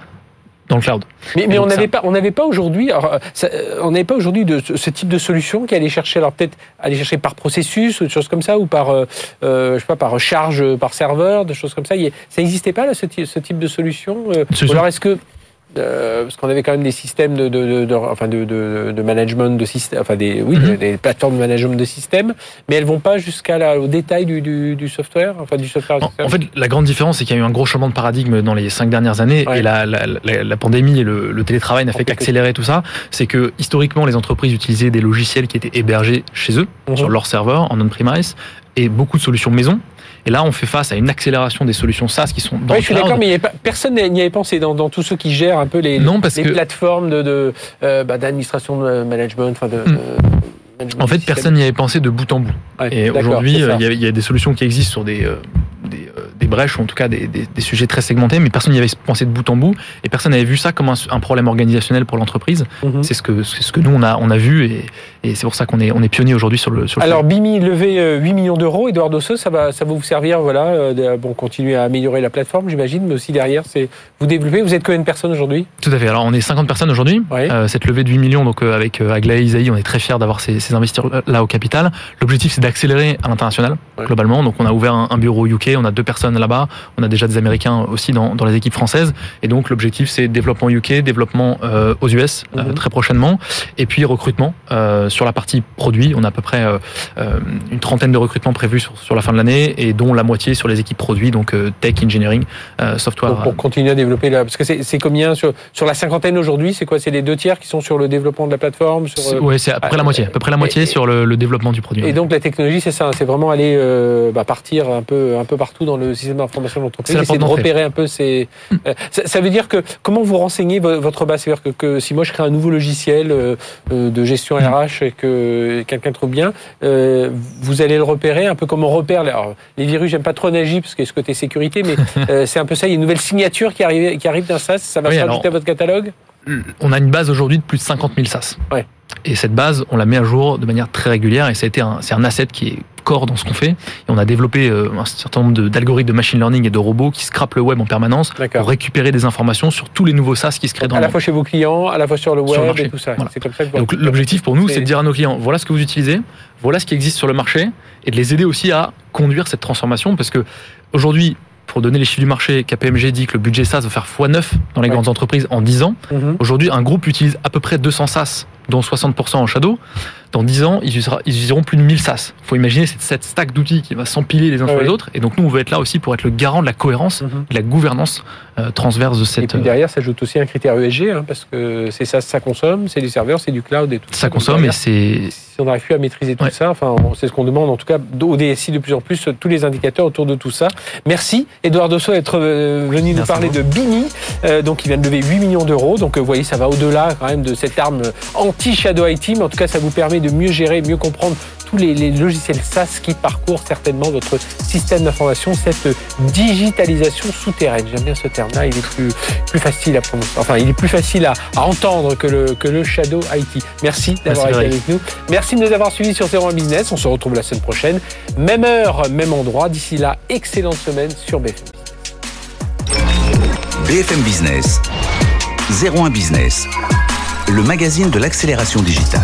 dans le cloud. Mais, mais on n'avait pas, on n'avait pas aujourd'hui, euh, on n'avait pas aujourd'hui de ce type de solution qui allait chercher, alors peut-être aller chercher par processus ou des choses comme ça, ou par, euh, euh, je sais pas, par charge, par serveur, des choses comme ça. Ça n'existait pas là, ce, type de solution. alors est-ce que euh, parce qu'on avait quand même des systèmes de, de, de, enfin de, de, management de système, enfin des, oui, Mhm. des plateformes de management de système, mais elles vont pas jusqu'à au détail du, du, du software, enfin du software. En, en fait, la grande différence, c'est qu'il y a eu un gros changement de paradigme dans les cinq dernières années, Ouais. et la, la, la, la pandémie et le, le télétravail n'a fait qu'accélérer tout ça. C'est que historiquement, les entreprises utilisaient des logiciels qui étaient hébergés chez eux, Mhm. sur leur serveur, en on-premise, et beaucoup de solutions maison. Et là, on fait face à une accélération des solutions SaaS qui sont dans Ouais, le je suis d'accord, mais pas- personne n'y avait pensé dans, dans tous ceux qui gèrent un peu les, Non, parce les que- plateformes de, de, euh, bah, d'administration de management, enfin de. Hmm. management En fait, personne n'y avait pensé de bout en bout. Ouais, Et aujourd'hui, euh, il y, a- il y a des solutions qui existent sur des, euh, des, euh, des brèches, ou en tout cas des, des- des sujets très segmentés, mais personne n'y avait pensé de bout en bout, et personne n'avait vu ça comme un, un problème organisationnel pour l'entreprise. Mhm. C'est ce que c'est ce que nous on a on a vu, et, et c'est pour ça qu'on est on est pionnier aujourd'hui sur le sur le Alors, Bimi levé euh, 8 millions d'euros. Edouard Dosseux, ça va, ça va vous servir, voilà, euh, de, bon, continuer à améliorer la plateforme, j'imagine, mais aussi derrière, c'est vous développez. Vous êtes combien de personnes aujourd'hui? Tout à fait. Alors on est 50 personnes aujourd'hui. Euh, cette levée de 8 millions, donc euh, avec euh, Aglaé Isaïe, on est très fiers d'avoir ces, ces investisseurs là au capital. L'objectif c'est d'accélérer à l'international globalement. Donc on a ouvert un, un bureau UK, on a deux personnes là-bas, on a déjà des Américains aussi dans, dans les équipes françaises. Et donc l'objectif c'est développement UK, développement euh, aux US euh, Mhm. très prochainement, et puis recrutement euh, sur la partie produit. On a à peu près euh, euh, une trentaine de recrutements prévus sur, sur la fin de l'année, et dont la moitié sur les équipes produits, donc euh, tech, engineering, software. Donc, pour continuer à développer la. Parce que c'est c'est combien sur, sur la cinquantaine aujourd'hui? C'est quoi? C'est les deux tiers qui sont sur le développement de la plateforme sur, C'est- à peu près la moitié, à peu près la moitié et- sur le, le développement du produit. Et donc la technologie, c'est ça, c'est vraiment aller euh, bah, partir un peu, un peu partout dans le système d'information de l'entreprise, essayer de repérer un peu ces. Euh, ça, ça veut dire que comment vous renseignez vo- votre base? C'est-à-dire que, que si moi je crée un nouveau logiciel euh, de gestion RH et que quelqu'un trouve bien, euh, vous allez le repérer un peu comme on repère. les- alors, les virus, j'aime pas trop Nagi parce qu'il y a ce côté sécurité, mais euh, c'est un peu ça. Il y a une nouvelle signature qui arrive, qui arrive d'un SaaS, ça va Oui, se alors- rajouter à votre catalogue? On a une base aujourd'hui de plus de 50 000 SaaS. Ouais. Et cette base, on la met à jour de manière très régulière et été un, c'est un asset qui est core dans ce qu'on fait. Et on a développé euh, un certain nombre d'algorithmes de machine learning et de robots qui scrapent le web en permanence pour récupérer des informations sur tous les nouveaux SaaS qui se créent dans À le la fois chez vos clients, à la fois sur le Sur le web marché. et tout ça. Voilà. C'est comme ça que vous Donc l'objectif pour nous, C'est- de dire à nos clients, voilà ce que vous utilisez, voilà ce qui existe sur le marché, et de les aider aussi à conduire cette transformation, parce que aujourd'hui, pour donner les chiffres du marché, KPMG dit que le budget SaaS va faire x9 dans les Ouais. grandes entreprises en 10 ans. Mhm. Aujourd'hui, un groupe utilise à peu près 200 SaaS, dont 60% en shadow. Dans 10 ans, ils utilisera- ils utiliseront plus de 1000 SaaS. Il faut imaginer cette, cette stack d'outils qui va s'empiler les uns Ah sur oui. les autres. Et donc nous, on veut être là aussi pour être le garant de la cohérence, Mhm. de la gouvernance euh, transverse de Et cette... puis derrière, ça ajoute aussi un critère ESG, hein, parce que c'est ça, ça consomme, c'est des serveurs, c'est du cloud et tout ça consomme et derrière, c'est... Si on n'arrive plus à maîtriser tout Ouais. ça, enfin, c'est ce qu'on demande en tout cas au DSI de plus en plus, tous les indicateurs autour de tout ça. Merci, Edouard Dosso, d'être euh, venu nous parler de Bini, euh, donc il vient de lever 8 millions d'euros. Donc euh, vous voyez, ça va au-delà quand même de cette arme anti-Shadow IT, mais en tout cas, ça vous permet de mieux gérer, mieux comprendre tous les, les logiciels SaaS qui parcourent certainement votre système d'information, cette digitalisation souterraine. J'aime bien ce terme-là, il est plus, plus facile à prononcer. Enfin, il est plus facile à, à entendre que le, que le Shadow IT. Merci d'avoir été avec nous. Merci de nous avoir suivis sur 01 Business. On se retrouve la semaine prochaine. Même heure, même endroit. D'ici là, excellente semaine sur BFM. BFM Business, 01 Business, le magazine de l'accélération digitale.